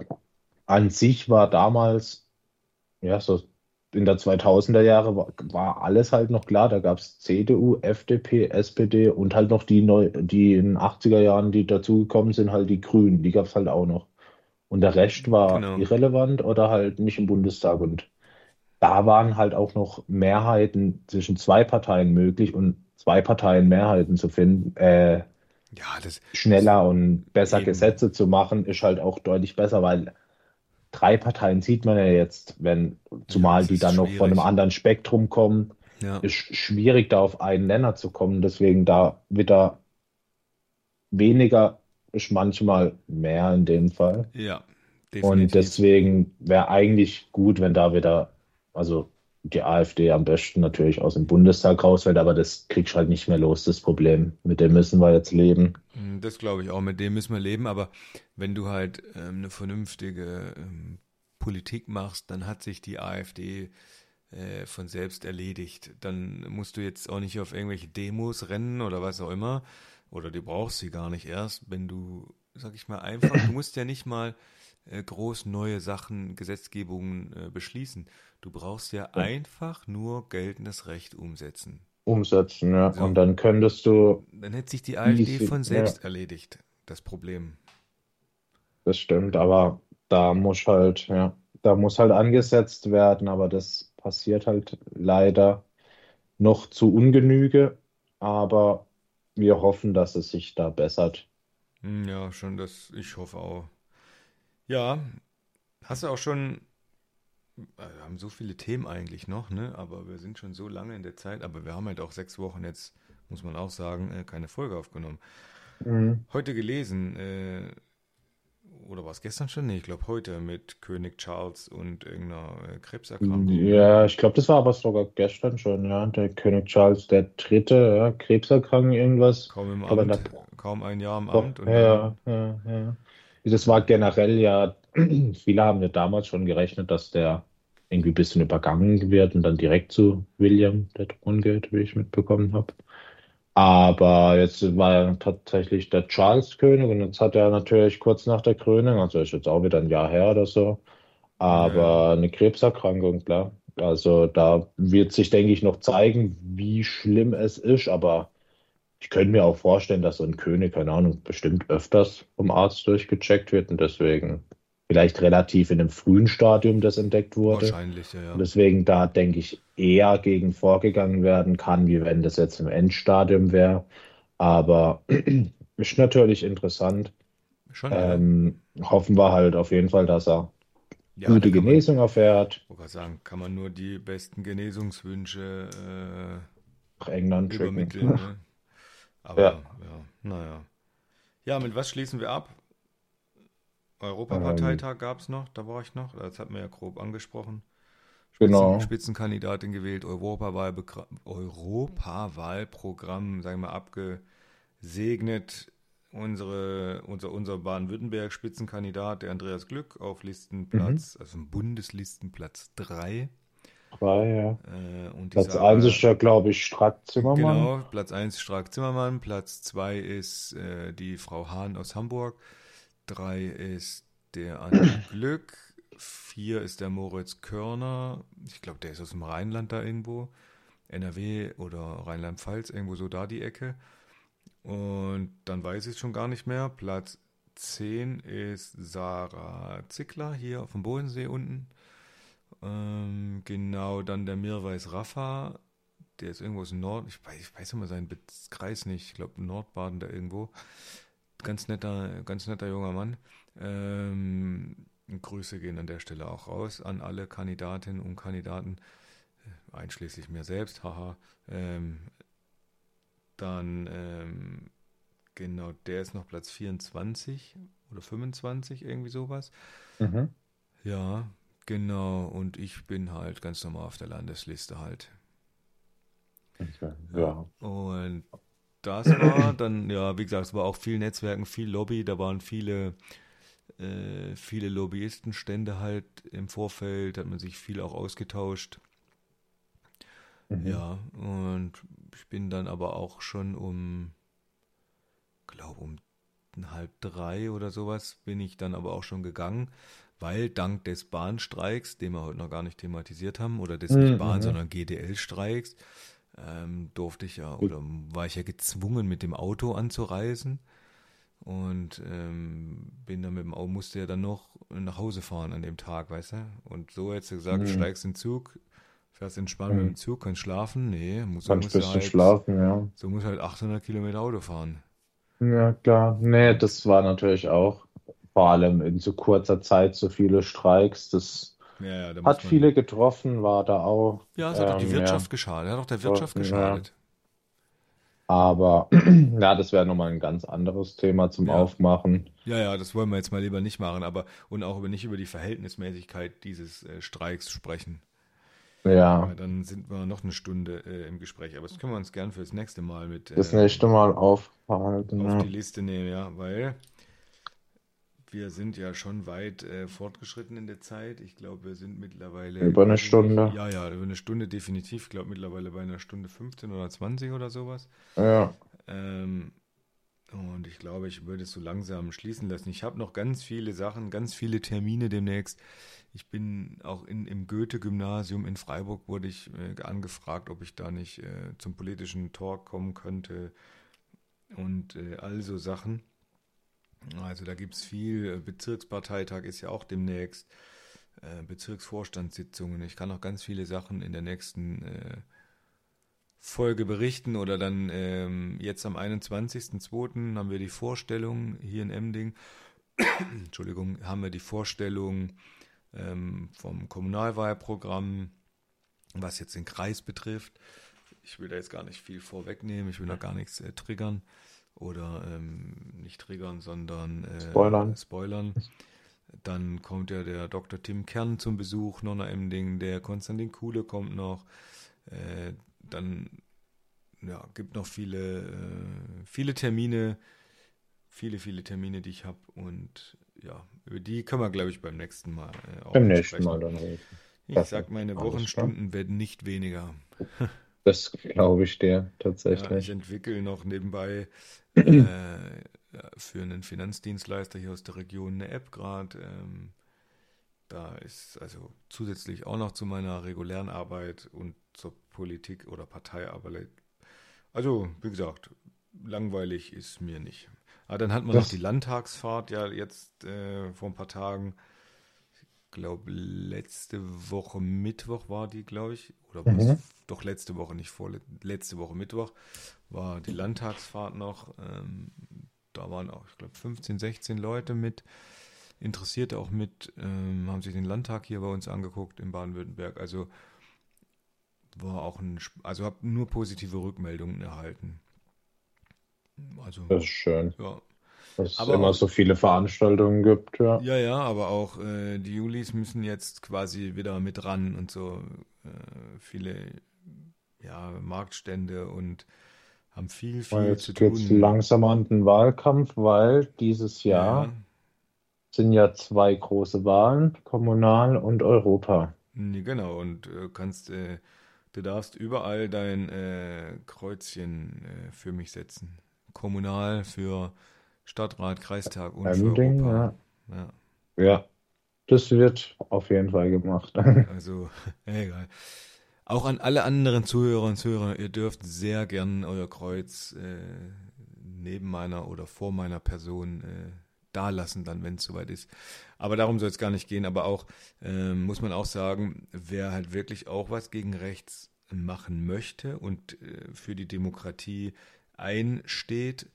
an sich war damals, ja, so in der 2000er Jahre war, war alles halt noch klar. Da gab es CDU, FDP, SPD und halt noch die, neu, die in den 80er Jahren, die dazugekommen sind, halt die Grünen. Die gab es halt auch noch. Und der Rest war
Genau.
irrelevant oder halt nicht im Bundestag. Und da waren halt auch noch Mehrheiten zwischen zwei Parteien möglich und zwei Parteien Mehrheiten zu finden, äh,
Ja, das, das
schneller und besser
eben.
Gesetze zu machen, ist halt auch deutlich besser, weil drei Parteien sieht man ja jetzt, wenn,
Ja,
zumal
es
die dann noch von einem
schwierig.
anderen Spektrum kommen,
Ja,
ist schwierig, da auf einen Nenner zu kommen. Deswegen da wieder weniger ist manchmal mehr in dem Fall.
ja,
Und
definitiv.
deswegen wäre eigentlich gut, wenn da wieder, also die AfD am besten natürlich aus dem Bundestag rausfällt, aber das kriegst halt nicht mehr los, das Problem. Mit dem müssen wir jetzt leben.
Mm, Das glaube ich auch, mit dem müssen wir leben, aber wenn du halt ähm, eine vernünftige ähm, Politik machst, dann hat sich die AfD äh, von selbst erledigt. Dann musst du jetzt auch nicht auf irgendwelche Demos rennen oder was auch immer, oder du brauchst sie gar nicht erst, wenn du, sag ich mal, einfach, du musst ja nicht mal äh, groß neue Sachen, Gesetzgebungen äh, beschließen. Du brauchst ja
Ja.
einfach nur geltendes Recht umsetzen.
Umsetzen, ja.
So,
Und dann könntest du
dann hätte sich die AfD
easy,
von
ja,
selbst erledigt, das Problem.
das stimmt, aber da muss halt, ja, da muss halt angesetzt werden, aber das passiert halt leider noch zu Ungenüge, aber wir hoffen, dass es sich da bessert.
Hm, Ja, schon das, ich hoffe auch. Ja, hast du auch schon, wir haben so viele Themen eigentlich noch, ne? Aber wir sind schon so lange in der Zeit, aber wir haben halt auch sechs Wochen jetzt, muss man auch sagen, äh, keine Folge aufgenommen.
Mhm.
Heute gelesen, äh, oder war es gestern schon? Nee, ich glaube heute mit König Charles und irgendeiner äh, Krebserkrankung?
Ja, ich glaube, das war aber sogar gestern schon, ja. Der König Charles der Dritte, ja, krebserkrankt irgendwas.
Kaum im Amt, kaum ein Jahr im
Doch,
Amt und dann,
ja, ja, ja. Das war generell ja, viele haben ja damals schon gerechnet, dass der irgendwie ein bisschen übergangen wird und dann direkt zu William, der Thron geht, wie ich mitbekommen habe. Aber jetzt war er tatsächlich der Charles König und jetzt hat er natürlich kurz nach der Krönung, also ist jetzt auch wieder ein Jahr her oder so, aber eine Krebserkrankung, klar. Also da wird sich, denke ich, noch zeigen, wie schlimm es ist, aber ich könnte mir auch vorstellen, dass so ein König, keine Ahnung, bestimmt öfters vom Arzt durchgecheckt wird und deswegen vielleicht relativ in einem frühen Stadium das entdeckt wurde.
Wahrscheinlich, ja, ja.
Und deswegen da, denke ich, eher gegen vorgegangen werden kann, wie wenn das jetzt im Endstadium wäre. Aber ist natürlich interessant.
Schon, ja.
Ähm, hoffen wir halt auf jeden Fall, dass er
Ja,
gute
kann man,
Genesung erfährt.
ich wollte sagen, kann man nur die besten Genesungswünsche
Nach England
äh, übermitteln. Ne? Aber
Ja.
ja, naja. Ja, mit was schließen wir ab?
Ähm,
Europaparteitag gab es noch, da war ich noch, das hat man ja grob angesprochen.
genau.
Spitzenkandidatin gewählt, Europawahlbekra- Europawahlprogramm, sagen wir mal, abgesegnet. Unsere, unser, unser Baden-Württemberg-Spitzenkandidat, der Andreas Glück, auf Listenplatz,
Mhm.
also Bundeslistenplatz 3.
Drei, ja.
Äh,
Platz
Sarah-
1 ist ja, glaube ich, Strack Zimmermann.
Genau, Platz 1 Strack Zimmermann, Platz 2 ist äh, die Frau Hahn aus Hamburg, 3 ist der Andi Glück, 4 ist der Moritz Körner, ich glaube, der ist aus dem Rheinland da irgendwo, NRW oder Rheinland-Pfalz, irgendwo so da die Ecke. Und dann weiß ich es schon gar nicht mehr. Platz 10 ist Sarah Zickler hier auf dem Bodensee unten. Ähm, genau, dann der Mirwais Rafa, der ist irgendwo aus dem Nord, ich weiß, ich weiß immer seinen Kreis nicht, ich glaube Nordbaden da irgendwo. Ganz netter, ganz netter junger Mann. Ähm, Grüße gehen an der Stelle auch raus an alle Kandidatinnen und Kandidaten, äh, einschließlich mir selbst, haha. Ähm, dann, ähm, genau, der ist noch Platz 24 oder 25, irgendwie sowas.
Mhm.
Ja, genau. Und ich bin halt ganz normal auf der Landesliste halt.
Okay. Ja.
Und das war dann, ja, wie gesagt, es war auch viel Netzwerken, viel Lobby, da waren viele, äh, viele Lobbyistenstände halt im Vorfeld, hat man sich viel auch ausgetauscht.
Mhm.
Ja, und ich bin dann aber auch schon um, glaube um halb drei oder sowas, bin ich dann aber auch schon gegangen, weil dank des Bahnstreiks, den wir heute noch gar nicht thematisiert haben, oder des nicht
Mhm,
Bahn,
mhm.
sondern GDL-Streiks, ähm, durfte ich ja, oder war ich ja gezwungen, mit dem Auto anzureisen. Und ähm, bin dann mit dem Auto, musste ja dann noch nach Hause fahren an dem Tag, weißt du? Und so hättest du gesagt,
Mhm.
steigst in den Zug, fährst entspannt
Mhm.
mit dem Zug, kannst schlafen. Nee, muss, so
Kannst
musst
ein bisschen
halt,
schlafen, ja.
so muss halt 800 Kilometer Auto fahren.
Ja, klar. Nee, das war natürlich auch vor allem in so kurzer Zeit so viele Streiks. Das
Ja, ja, da
hat viele getroffen, war da auch.
ja, es hat auch die
ähm,
Wirtschaft geschadet, hat auch der Wirtschaft
Ja.
geschadet.
Aber ja, das wäre nochmal ein ganz anderes Thema zum
Ja.
Aufmachen.
Ja, ja, das wollen wir jetzt mal lieber nicht machen, aber und auch über, nicht über die Verhältnismäßigkeit dieses äh, Streiks sprechen.
Ja,
Weil dann sind wir noch eine Stunde äh, im Gespräch, aber das können wir uns gern fürs nächste Mal mit
das
äh,
nächste Mal aufhalten.
auf
Ja.
die Liste nehmen, ja, weil wir sind ja schon weit äh, fortgeschritten in der Zeit. Ich glaube, wir sind mittlerweile
Über eine Stunde.
Ja, ja, über eine Stunde definitiv. Ich glaube mittlerweile bei einer Stunde 15 oder 20 oder sowas.
Ja,
Ähm, und ich glaube, ich würde es so langsam schließen lassen. Ich habe noch ganz viele Sachen, ganz viele Termine demnächst. Ich bin auch in, im Goethe-Gymnasium in Freiburg wurde ich äh, angefragt, ob ich da nicht äh, zum politischen Talk kommen könnte und äh, all so Sachen. Also da gibt es viel. Bezirksparteitag ist ja auch demnächst. Äh, Bezirksvorstandssitzungen. Ich kann auch ganz viele Sachen in der nächsten äh, Folge berichten oder dann ähm, jetzt am 21.02. haben wir die Vorstellung hier in Emding. Entschuldigung, haben wir die Vorstellung ähm, vom Kommunalwahlprogramm, was jetzt den Kreis betrifft. Ich will da jetzt gar nicht viel vorwegnehmen, ich will da gar nichts äh, triggern oder ähm, nicht triggern, sondern äh,
Spoilern.
spoilern. Dann kommt ja der Dr. Tim Kern zum Besuch, noch nach Emding, der Konstantin Kuhle kommt noch. Äh, dann ja, gibt noch viele, äh, viele Termine, viele, viele Termine, die ich habe. Und ja, über die können wir, glaube ich, beim nächsten Mal äh, auch
beim nächsten
sprechen.
Mal dann reden.
Ich sag, meine Wochenstunden werden nicht weniger.
Das glaube ich dir
Ja, ich
tatsächlich.
entwickle noch nebenbei äh, für einen Finanzdienstleister hier aus der Region eine App gerade. Ähm, da ist also zusätzlich auch noch zu meiner regulären Arbeit und zur Politik oder Parteiarbeit. Also, wie gesagt, langweilig ist mir nicht. Aber dann hat man noch die Landtagsfahrt, ja, jetzt äh, vor ein paar Tagen. glaube, letzte Woche Mittwoch war die, glaube ich. Oder
mhm.
Doch letzte Woche, nicht vor, letzte Woche Mittwoch war die Landtagsfahrt noch. Ähm, da waren auch, ich glaube, 15, 16 Leute mit, Interessierte auch mit, ähm, haben sich den Landtag hier bei uns angeguckt in Baden-Württemberg. Also war auch ein, also habe nur positive Rückmeldungen erhalten. Also,
das ist schön,
ja.
dass es
Aber
immer
auch,
so viele Veranstaltungen gibt, ja.
ja, ja, aber auch äh, die Julis müssen jetzt quasi wieder mit ran und so äh, viele ja, Marktstände und haben viel, viel zu
jetzt geht's
tun.
langsam an den Wahlkampf, weil dieses
Ja, ja.
Jahr sind ja zwei große Wahlen, Kommunal- und Europa.
Nee, genau. Und äh, kannst, äh, du darfst überall dein äh, Kreuzchen äh, für mich setzen. Kommunal, für Stadtrat, Kreistag und für
Ding,
Europa.
ja.
Ja,
Ja, das wird auf jeden Fall gemacht.
also, egal. Auch an alle anderen Zuhörer und Zuhörer, ihr dürft sehr gern euer Kreuz äh, neben meiner oder vor meiner Person äh, da lassen, dann, wenn es soweit ist. Aber darum soll es gar nicht gehen. Aber auch, ähm, muss man auch sagen, wer halt wirklich auch was gegen rechts machen möchte und äh, für die Demokratie einsteht,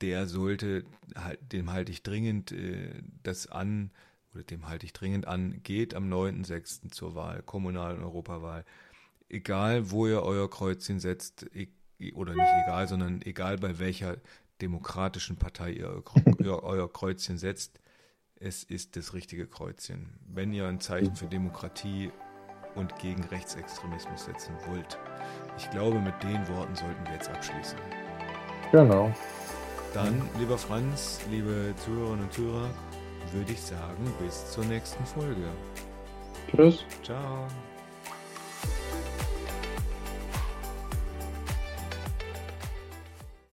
der sollte, halt, dem halte ich dringend äh, das an, oder dem halte ich dringend an, geht am 9.6. zur Wahl, Kommunal- und Europawahl egal wo ihr euer Kreuzchen setzt, e oder nicht egal, sondern egal bei welcher demokratischen Partei ihr euer Kreuzchen setzt, es ist das richtige Kreuzchen. Wenn ihr ein Zeichen für Demokratie und gegen Rechtsextremismus setzen wollt. Ich glaube, mit den Worten sollten wir jetzt abschließen.
Genau.
Dann, lieber Franz, liebe Zuhörerinnen und Zuhörer, würde ich sagen, bis zur nächsten Folge.
Tschüss.
Ciao.